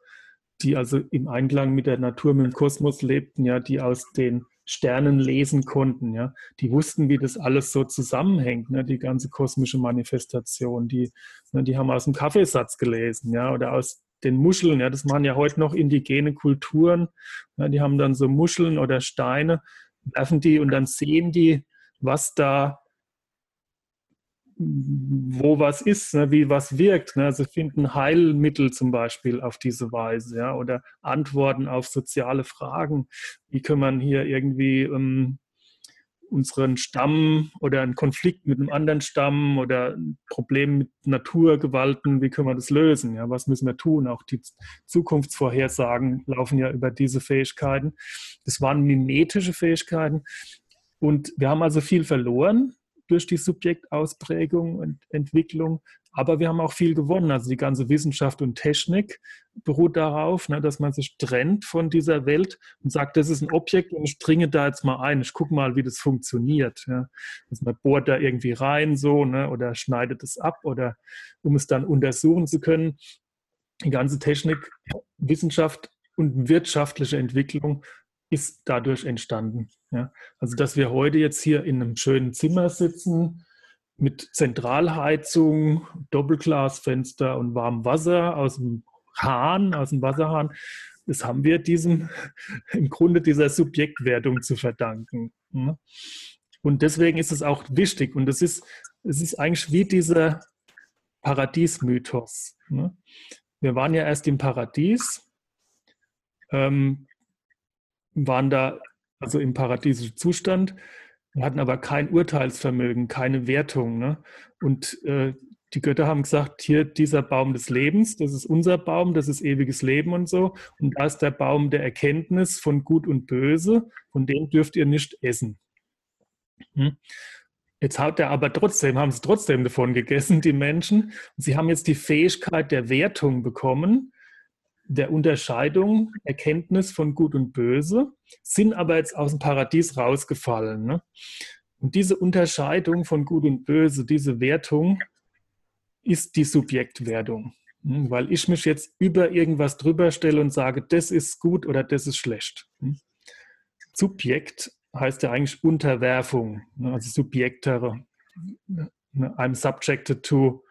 die also im Einklang mit der Natur, mit dem Kosmos lebten, ja, die aus den Sternen lesen konnten, ja, die wussten, wie das alles so zusammenhängt, ne, die ganze kosmische Manifestation, die, ne, die haben aus dem Kaffeesatz gelesen, ja, oder aus den Muscheln, ja, das machen ja heute noch indigene Kulturen, ja, die haben dann so Muscheln oder Steine, werfen die und dann sehen die, was da wo was ist, ne, wie was wirkt. Ne? Also finden Heilmittel zum Beispiel auf diese Weise, ja, oder Antworten auf soziale Fragen. Wie kann man hier irgendwie ähm, unseren Stamm oder einen Konflikt mit einem anderen Stamm oder ein Problem mit Naturgewalten, wie können wir das lösen? Ja, was müssen wir tun? Auch die Zukunftsvorhersagen laufen ja über diese Fähigkeiten. Das waren mimetische Fähigkeiten. Und wir haben also viel verloren durch die Subjektausprägung und Entwicklung. Aber wir haben auch viel gewonnen. Also die ganze Wissenschaft und Technik beruht darauf, ne, dass man sich trennt von dieser Welt und sagt, das ist ein Objekt und ich dringe da jetzt mal ein. Ich gucke mal, wie das funktioniert. Also man bohrt da irgendwie rein so ne, oder schneidet es ab oder um es dann untersuchen zu können. Die ganze Technik, Wissenschaft und wirtschaftliche Entwicklung ist dadurch entstanden. Ja. Also, dass wir heute jetzt hier in einem schönen Zimmer sitzen mit Zentralheizung, Doppelglasfenster und warmem Wasser aus dem Hahn, aus dem Wasserhahn, das haben wir diesem, im Grunde dieser Subjektwertung zu verdanken. Ja. Und deswegen ist es auch wichtig und es ist, es ist eigentlich wie dieser Paradiesmythos. Ne? Wir waren ja erst im Paradies, ähm, waren da also im paradiesischen Zustand. Hatten aber kein Urteilsvermögen, keine Wertung. Ne? Und äh, die Götter haben gesagt, hier dieser Baum des Lebens, das ist unser Baum, das ist ewiges Leben und so. Und da ist der Baum der Erkenntnis von Gut und Böse, von dem dürft ihr nicht essen. Hm? Jetzt hat er aber trotzdem, haben sie trotzdem davon gegessen, die Menschen. Und sie haben jetzt die Fähigkeit der Wertung bekommen, der Unterscheidung, Erkenntnis von Gut und Böse, sind aber jetzt aus dem Paradies rausgefallen. Ne? Und diese Unterscheidung von Gut und Böse, diese Wertung, ist die Subjektwertung. Hm? Weil ich mich jetzt über irgendwas drüber stelle und sage, das ist gut oder das ist schlecht. Hm? Subjekt heißt ja eigentlich Unterwerfung, ne? also Subjektere. Ne? I'm subjected to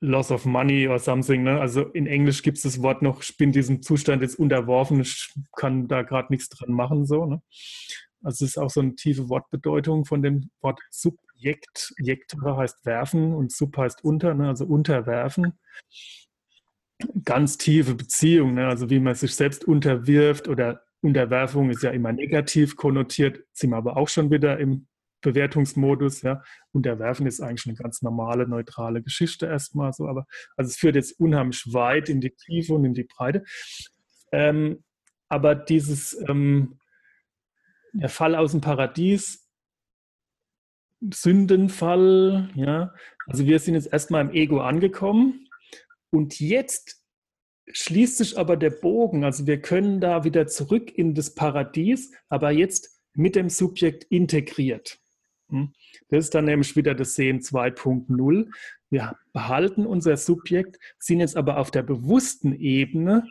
Loss of Money or something. Ne? Also in Englisch gibt es das Wort noch, ich bin diesem Zustand jetzt unterworfen, ich kann da gerade nichts dran machen. So, ne? Also es ist auch so eine tiefe Wortbedeutung von dem Wort Subjekt. Jektere heißt werfen und Sub heißt unter, ne? also unterwerfen. Ganz tiefe Beziehung, ne? also wie man sich selbst unterwirft oder Unterwerfung ist ja immer negativ konnotiert, sind wir aber auch schon wieder im Bewertungsmodus. Ja. Unterwerfen ist eigentlich eine ganz normale, neutrale Geschichte erstmal so, aber also es führt jetzt unheimlich weit in die Tiefe und in die Breite. Ähm, aber dieses ähm, der Fall aus dem Paradies, Sündenfall, ja, also wir sind jetzt erstmal im Ego angekommen und jetzt schließt sich aber der Bogen, also wir können da wieder zurück in das Paradies, aber jetzt mit dem Subjekt integriert. Hm? Das ist dann nämlich wieder das Sehen 2.0. Wir behalten unser Subjekt, sind jetzt aber auf der bewussten Ebene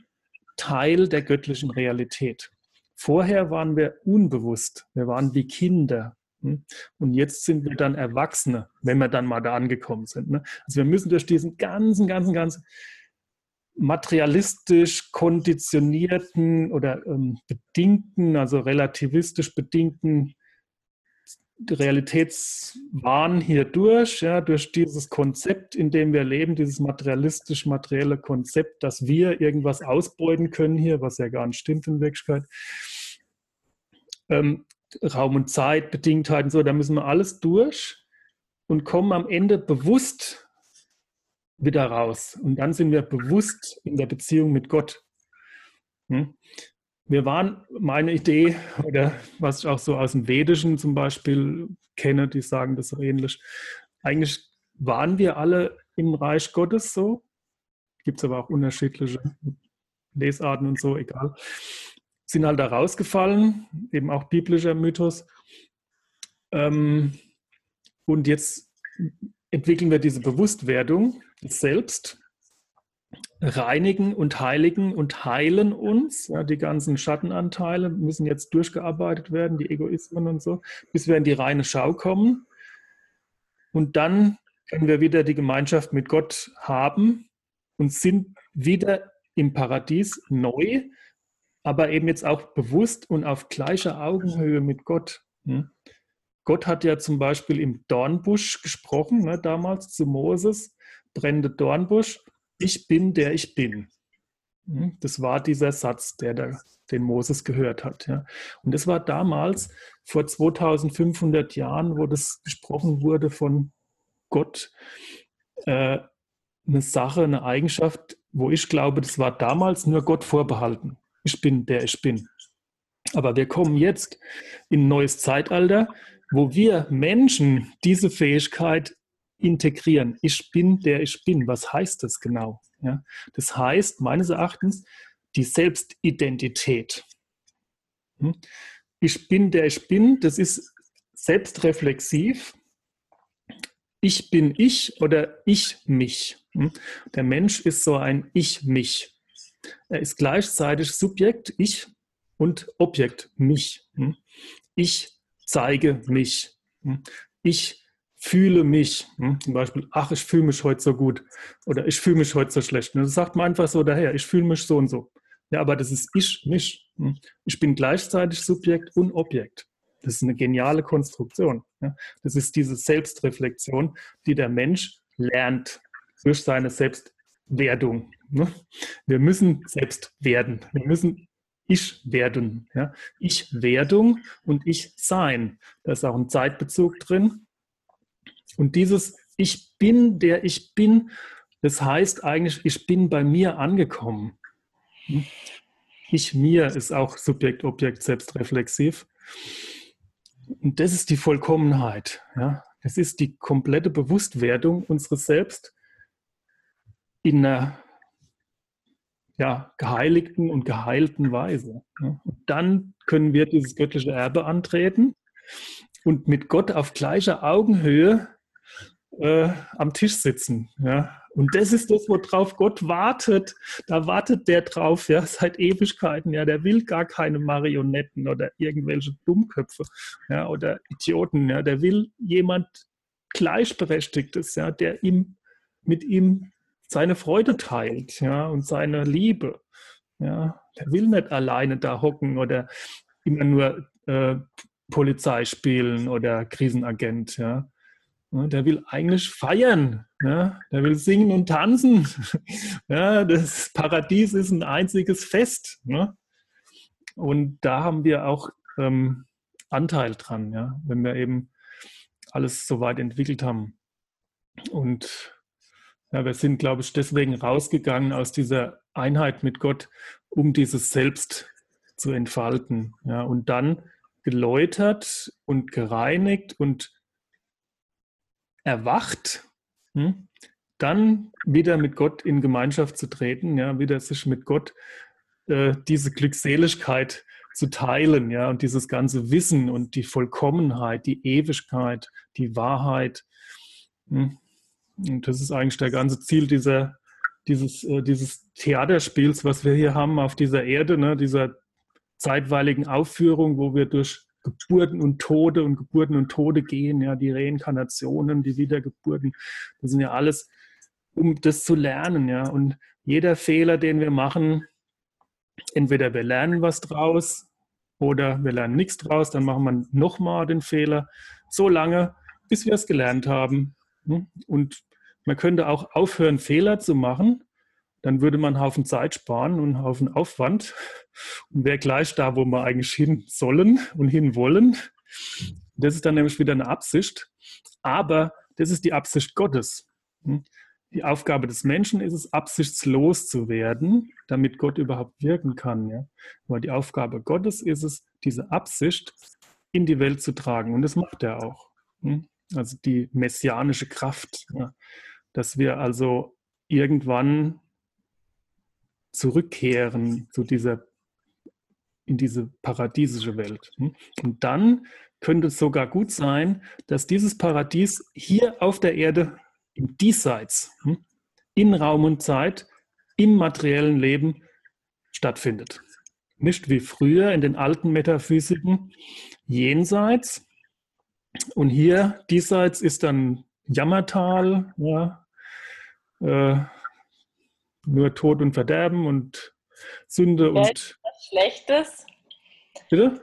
Teil der göttlichen Realität. Vorher waren wir unbewusst, wir waren wie Kinder. Hm? Und jetzt sind wir dann Erwachsene, wenn wir dann mal da angekommen sind. Ne? Also wir müssen durch diesen ganzen, ganzen, ganzen materialistisch konditionierten oder ähm, bedingten, also relativistisch bedingten Realitätswahn hier durch, ja, durch dieses Konzept, in dem wir leben, dieses materialistisch-materielle Konzept, dass wir irgendwas ausbeuten können hier, was ja gar nicht stimmt in Wirklichkeit. Ähm, Raum und Zeit, Bedingtheiten, so, da müssen wir alles durch und kommen am Ende bewusst wieder raus. Und dann sind wir bewusst in der Beziehung mit Gott. Hm? Wir waren, meine Idee, oder was ich auch so aus dem Vedischen zum Beispiel kenne, die sagen das so ähnlich, eigentlich waren wir alle im Reich Gottes so. Gibt es aber auch unterschiedliche Lesarten und so, egal. Sind halt da rausgefallen, eben auch biblischer Mythos. Ähm, und jetzt entwickeln wir diese Bewusstwerdung Selbst reinigen und heiligen und heilen uns. Ja, die ganzen Schattenanteile müssen jetzt durchgearbeitet werden, die Egoismen und so, bis wir in die reine Schau kommen. Und dann können wir wieder die Gemeinschaft mit Gott haben und sind wieder im Paradies neu, aber eben jetzt auch bewusst und auf gleicher Augenhöhe mit Gott. Hm? Gott hat ja zum Beispiel im Dornbusch gesprochen, ne, damals zu Moses, brennende Dornbusch, ich bin der ich bin. Hm, das war dieser Satz, der da, den Moses gehört hat. Ja. Und das war damals, vor 2500 Jahren, wo das gesprochen wurde von Gott, äh, eine Sache, eine Eigenschaft, wo ich glaube, das war damals nur Gott vorbehalten. Ich bin der ich bin. Aber wir kommen jetzt in ein neues Zeitalter, wo wir Menschen diese Fähigkeit integrieren. Ich bin der ich bin. Was heißt das genau? Ja, das heißt meines Erachtens die Selbstidentität. Hm? Ich bin der ich bin, das ist selbstreflexiv. Ich bin ich oder ich mich. Hm? Der Mensch ist so ein Ich-Mich. Er ist gleichzeitig Subjekt, ich, und Objekt, mich. Hm? Ich zeige mich. Ich fühle mich. Zum Beispiel, ach, ich fühle mich heute so gut oder ich fühle mich heute so schlecht. Das sagt man einfach so daher, ich fühle mich so und so. Ja, aber das ist ich, mich. Ich bin gleichzeitig Subjekt und Objekt. Das ist eine geniale Konstruktion. Das ist diese Selbstreflexion, die der Mensch lernt durch seine Selbstwerdung. Wir müssen selbst werden. Wir müssen ich werden. Ich Werdung und ich Sein. Da ist auch ein Zeitbezug drin. Und dieses Ich bin, der ich bin, das heißt eigentlich, ich bin bei mir angekommen. Hm? Ich mir ist auch Subjekt, Objekt, selbstreflexiv. Und das ist die Vollkommenheit. Ja? Das ist die komplette Bewusstwerdung unseres Selbst in einer ja, geheiligten und geheilten Weise. Und dann können wir dieses göttliche Erbe antreten und mit Gott auf gleicher Augenhöhe äh, am Tisch sitzen. Ja. Und das ist das, worauf Gott wartet. Da wartet der drauf, ja, seit Ewigkeiten. Ja, der will gar keine Marionetten oder irgendwelche Dummköpfe ja, oder Idioten. Ja. Der will jemand Gleichberechtigtes, ja, der ihm mit ihm seine Freude teilt, ja, und seine Liebe. Ja, der will nicht alleine da hocken oder immer nur äh, Polizei spielen oder Krisenagent, ja. Der will eigentlich feiern, ja? der will singen und tanzen. Ja, das Paradies ist ein einziges Fest. Ne? Und da haben wir auch ähm, Anteil dran, ja? wenn wir eben alles so weit entwickelt haben. Und ja, wir sind, glaube ich, deswegen rausgegangen aus dieser Einheit mit Gott, um dieses Selbst zu entfalten. Ja, und dann geläutert und gereinigt und erwacht, hm, dann wieder mit Gott in Gemeinschaft zu treten, ja, wieder sich mit Gott äh, diese Glückseligkeit zu teilen, ja, und dieses ganze Wissen und die Vollkommenheit, die Ewigkeit, die Wahrheit. Hm, und das ist eigentlich der ganze Ziel dieser, dieses, äh, dieses Theaterspiels, was wir hier haben auf dieser Erde, ne, dieser zeitweiligen Aufführung, wo wir durch Geburten und Tode und Geburten und Tode gehen, ja, die Reinkarnationen, die Wiedergeburten, das sind ja alles, um das zu lernen, ja. Und jeder Fehler, den wir machen, entweder wir lernen was draus oder wir lernen nichts draus, dann machen wir nochmal den Fehler, so lange, bis wir es gelernt haben. Ne? Und man könnte auch aufhören, Fehler zu machen. Dann würde man einen Haufen Zeit sparen und einen Haufen Aufwand und wäre gleich da, wo wir eigentlich hin sollen und hin wollen. Das ist dann nämlich wieder eine Absicht. Aber das ist die Absicht Gottes. Die Aufgabe des Menschen ist es, absichtslos zu werden, damit Gott überhaupt wirken kann. Ja? Aber die Aufgabe Gottes ist es, diese Absicht in die Welt zu tragen. Und das macht er auch. Also die messianische Kraft. Dass wir also irgendwann zurückkehren zu dieser, in diese paradiesische Welt. Hm? Und dann könnte es sogar gut sein, dass dieses Paradies hier auf der Erde im Diesseits, hm, in Raum und Zeit, im materiellen Leben stattfindet. Nicht wie früher in den alten Metaphysiken jenseits. Und hier diesseits ist dann Jammertal, ja, äh, nur Tod und Verderben und Sünde
und. Was Schlechtes?
Bitte?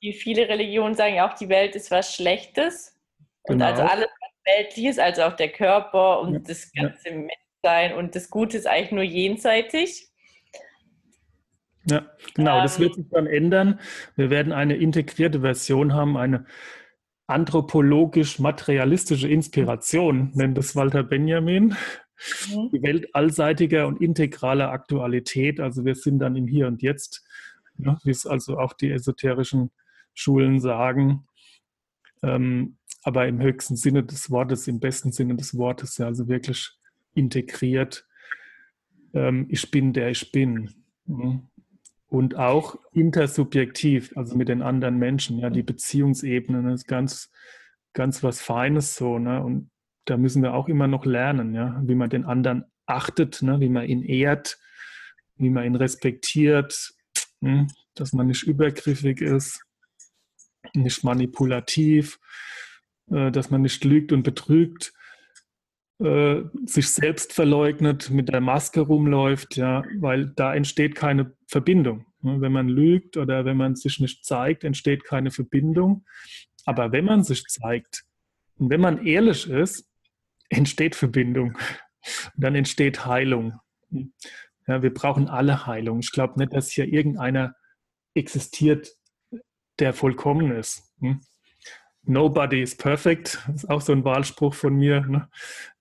wie viele Religionen sagen ja auch, die Welt ist was Schlechtes. Und genau. also alles, was weltlich ist, also auch der Körper und ja. das ganze ja. Menschsein und das Gute ist eigentlich nur jenseitig.
Ja, genau, ähm, das wird sich dann ändern. Wir werden eine integrierte Version haben, eine anthropologisch-materialistische Inspiration, nennt es Walter Benjamin. Mhm. Die Welt allseitiger und integraler Aktualität. Also wir sind dann im Hier und Jetzt, ja, wie es also auch die esoterischen Schulen sagen. Ähm, aber im höchsten Sinne des Wortes, im besten Sinne des Wortes, ja, also wirklich integriert. Ähm, ich bin der ich bin. Mhm. Und auch intersubjektiv, also mit den anderen Menschen, ja, die Beziehungsebene, ist ganz, ganz was Feines so, ne? Und da müssen wir auch immer noch lernen, ja, wie man den anderen achtet, ne? wie man ihn ehrt, wie man ihn respektiert, hm? dass man nicht übergriffig ist, nicht manipulativ, äh, dass man nicht lügt und betrügt, äh, sich selbst verleugnet, mit der Maske rumläuft, ja, weil da entsteht keine Verbindung. Ne? Wenn man lügt oder wenn man sich nicht zeigt, entsteht keine Verbindung. Aber wenn man sich zeigt und wenn man ehrlich ist, entsteht Verbindung. Und dann entsteht Heilung. Ja, wir brauchen alle Heilung. Ich glaube nicht, dass hier irgendeiner existiert, der vollkommen ist. Hm? Nobody is perfect. Das ist auch so ein Wahlspruch von mir. Ne?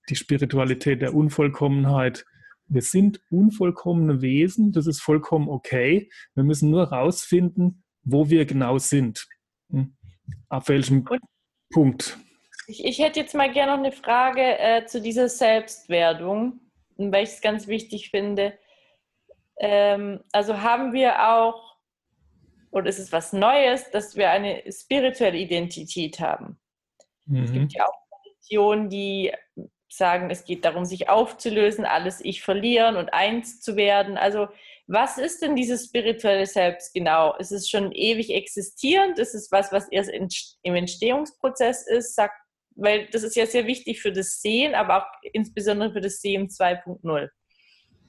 Die Spiritualität der Unvollkommenheit. Wir sind unvollkommene Wesen. Das ist vollkommen okay. Wir müssen nur herausfinden, wo wir genau sind. Hm? Auf welchem Punkt.
Ich, ich, hätte jetzt mal gerne noch eine Frage äh, zu dieser Selbstwerdung, weil ich es ganz wichtig finde. Ähm, also haben wir auch, oder ist es was Neues, dass wir eine spirituelle Identität haben? Mhm. Es gibt ja auch Traditionen, die sagen, es geht darum, sich aufzulösen, alles Ich verlieren und eins zu werden. Also was ist denn dieses spirituelle Selbst genau? Ist es schon ewig existierend? Ist es was, was erst im Entstehungsprozess ist? Sagt weil das ist ja sehr wichtig für das Sehen, aber auch insbesondere für das Sehen 2.0.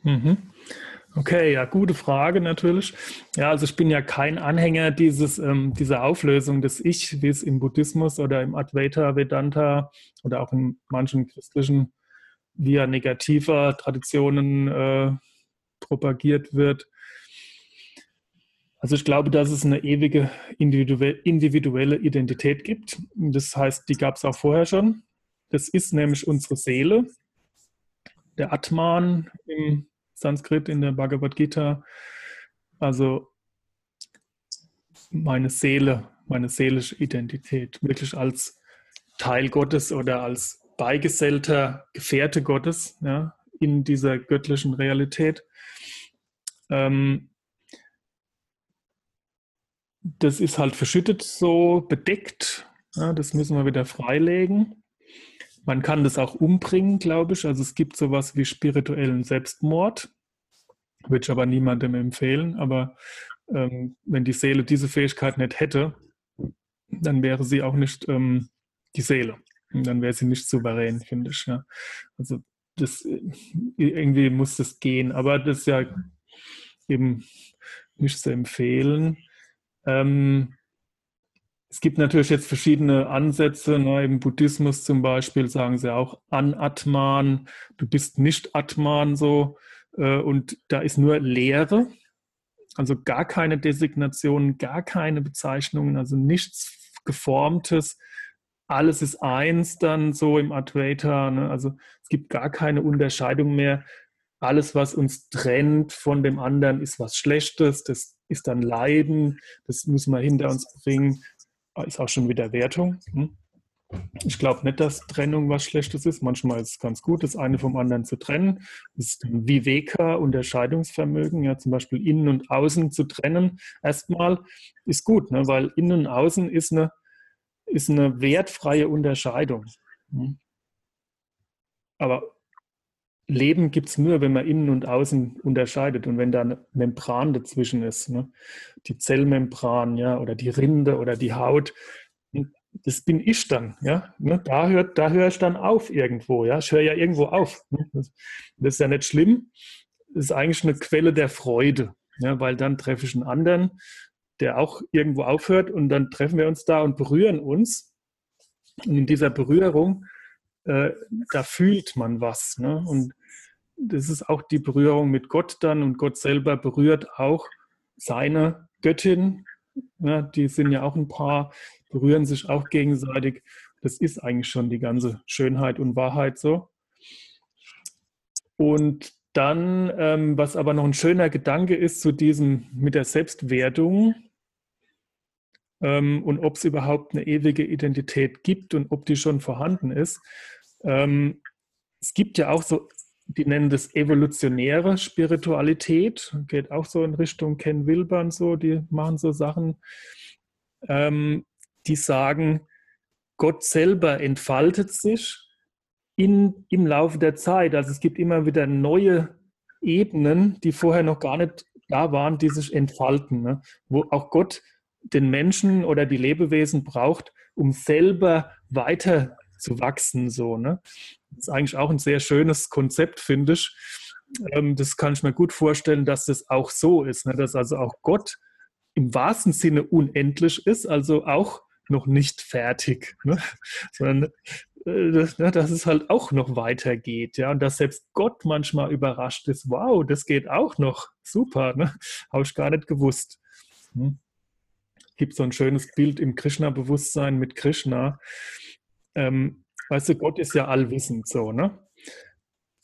Mhm. Okay, ja, gute Frage natürlich. Ja, also ich bin ja kein Anhänger dieses, ähm, dieser Auflösung des Ich, wie es im Buddhismus oder im Advaita Vedanta oder auch in manchen christlichen via negativer Traditionen äh, propagiert wird. Also ich glaube, dass es eine ewige individuelle Identität gibt. Das heißt, die gab es auch vorher schon. Das ist nämlich unsere Seele, der Atman im Sanskrit, in der Bhagavad Gita. Also meine Seele, meine seelische Identität, wirklich als Teil Gottes oder als beigesellter Gefährte Gottes ja, in dieser göttlichen Realität. Ähm, das ist halt verschüttet so bedeckt. Ja, das müssen wir wieder freilegen. Man kann das auch umbringen, glaube ich. Also es gibt sowas wie spirituellen Selbstmord. Würde ich aber niemandem empfehlen. Aber ähm, wenn die Seele diese Fähigkeit nicht hätte, dann wäre sie auch nicht ähm, die Seele. Und dann wäre sie nicht souverän, finde ich. Ja. Also das irgendwie muss das gehen. Aber das ist ja eben nicht zu empfehlen. Ähm, es gibt natürlich jetzt verschiedene Ansätze. Ne? Im Buddhismus zum Beispiel sagen sie auch Anatman, du bist nicht Atman so. Äh, und da ist nur Lehre, also gar keine Designationen, gar keine Bezeichnungen, also nichts Geformtes. Alles ist eins dann so im Advaita. Ne? Also es gibt gar keine Unterscheidung mehr. Alles, was uns trennt von dem anderen, ist was Schlechtes. Das ist dann Leiden, das müssen wir hinter uns bringen, ah, ist auch schon wieder Wertung. Hm? Ich glaube nicht, dass Trennung was Schlechtes ist. Manchmal ist es ganz gut, das eine vom anderen zu trennen. Das ist Viveka, Unterscheidungsvermögen, ja, zum Beispiel innen und außen zu trennen. Erstmal ist gut, ne, weil innen und außen ist eine, ist eine wertfreie Unterscheidung. Hm? Aber Leben gibt es nur, wenn man innen und außen unterscheidet und wenn da eine Membran dazwischen ist. Ne? Die Zellmembran, ja, oder die Rinde oder die Haut. Das bin ich dann, ja. Ne? Da, hört, da höre ich dann auf irgendwo, ja. Ich höre ja irgendwo auf. Ne? Das, ist ja nicht schlimm. Das ist eigentlich eine Quelle der Freude, ja, weil dann treffe ich einen anderen, der auch irgendwo aufhört und dann treffen wir uns da und berühren uns. Und in dieser Berührung, äh, da fühlt man was. Ne? Und das ist auch die Berührung mit Gott dann und Gott selber berührt auch seine Göttin. Ja, die sind ja auch ein Paar, berühren sich auch gegenseitig. Das ist eigentlich schon die ganze Schönheit und Wahrheit so. Und dann, ähm, was aber noch ein schöner Gedanke ist zu diesem mit der Selbstwertung ähm, und ob es überhaupt eine ewige Identität gibt und ob die schon vorhanden ist. Ähm, es gibt ja auch so, die nennen das evolutionäre Spiritualität, geht auch so in Richtung Ken Wilber so, die machen so Sachen, ähm, die sagen, Gott selber entfaltet sich in, im Laufe der Zeit. Also es gibt immer wieder neue Ebenen, die vorher noch gar nicht da waren, die sich entfalten. Ne? Wo auch Gott den Menschen oder die Lebewesen braucht, um selber weiter zu wachsen. So, ne? Das ist eigentlich auch ein sehr schönes Konzept, finde ich. Ähm, das kann ich mir gut vorstellen, dass das auch so ist, ne? dass also auch Gott im wahrsten Sinne unendlich ist, also auch noch nicht fertig, ne? sondern äh, dass, ne, dass es halt auch noch weitergeht, ja, und dass selbst Gott manchmal überrascht ist, wow, das geht auch noch, super, ne? habe ich gar nicht gewusst. Hm. Gibt so ein schönes Bild im Krishna-Bewusstsein mit Krishna. Ähm, weißt du, Gott ist ja allwissend, so, ne?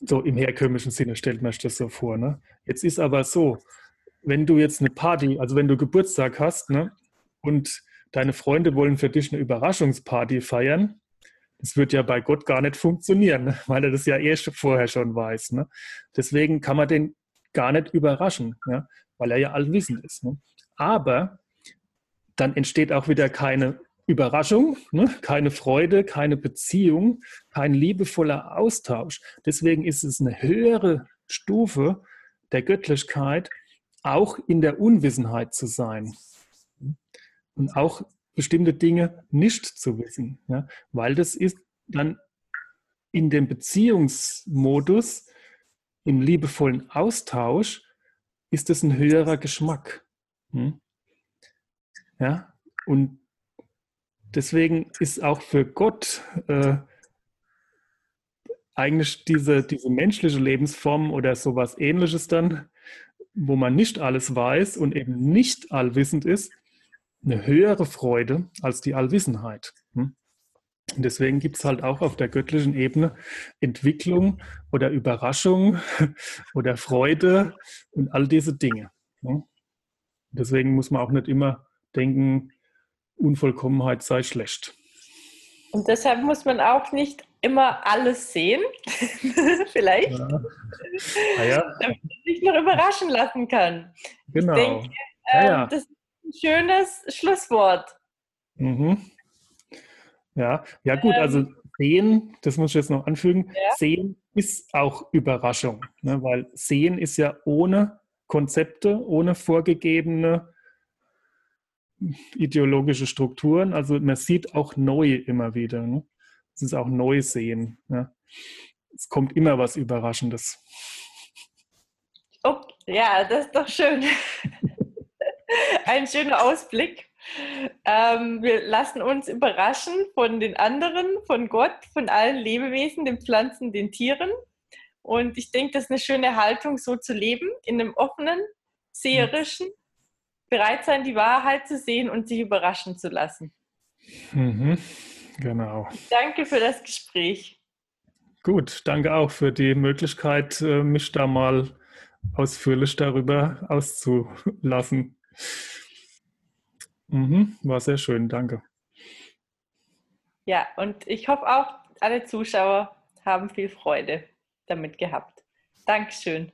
So im herkömmlichen Sinne stellt man sich das so vor, ne? Jetzt ist aber so, wenn du jetzt eine Party, also wenn du Geburtstag hast, ne, und deine Freunde wollen für dich eine Überraschungsparty feiern, das wird ja bei Gott gar nicht funktionieren, ne? weil er das ja eh vorher schon weiß. Ne? Deswegen kann man den gar nicht überraschen, ja? weil er ja allwissend ist. Ne? Aber dann entsteht auch wieder keine Überraschung, ne? keine Freude, keine Beziehung, kein liebevoller Austausch. Deswegen ist es eine höhere Stufe der Göttlichkeit, auch in der Unwissenheit zu sein und auch bestimmte Dinge nicht zu wissen, ja? weil das ist dann in dem Beziehungsmodus, im liebevollen Austausch, ist es ein höherer Geschmack. Hm? Ja, und deswegen ist auch für Gott äh, eigentlich diese, diese menschliche Lebensform oder sowas ähnliches dann, wo man nicht alles weiß und eben nicht allwissend ist, eine höhere Freude als die Allwissenheit. Hm? Und deswegen gibt es halt auch auf der göttlichen Ebene Entwicklung oder Überraschung oder Freude und all diese Dinge. Hm? Deswegen muss man auch nicht immer denken, Unvollkommenheit sei schlecht.
Und deshalb muss man auch nicht immer alles sehen, vielleicht, ja. Ah, ja. damit man sich noch überraschen lassen kann. Genau. Ich denke, äh, ja, das ein schönes Schlusswort.
Mhm. Ja, ja gut, also ähm, sehen, das muss ich jetzt noch anfügen, sehen ist auch Überraschung, ne, weil sehen ist ja ohne Konzepte, ohne vorgegebene ideologische Strukturen. Also man sieht auch neu immer wieder. Ne? Es ist auch Neusehen. Ne? Es kommt immer was Überraschendes.
Oh, ja, das ist doch schön. Ein schöner Ausblick. Ähm, wir lassen uns überraschen von den anderen, von Gott, von allen Lebewesen, den Pflanzen, den Tieren. Und ich denke, das ist eine schöne Haltung, so zu leben, in einem offenen, seherischen, bereit sein, die Wahrheit zu sehen und sich überraschen zu lassen.
Mhm, genau.
Danke für das Gespräch.
Gut, danke auch für die Möglichkeit, äh, mich da mal ausführlich darüber auszulassen. Mhm, war sehr schön, danke.
Ja, und ich hoffe auch, alle Zuschauer haben viel Freude damit gehabt. Dankeschön.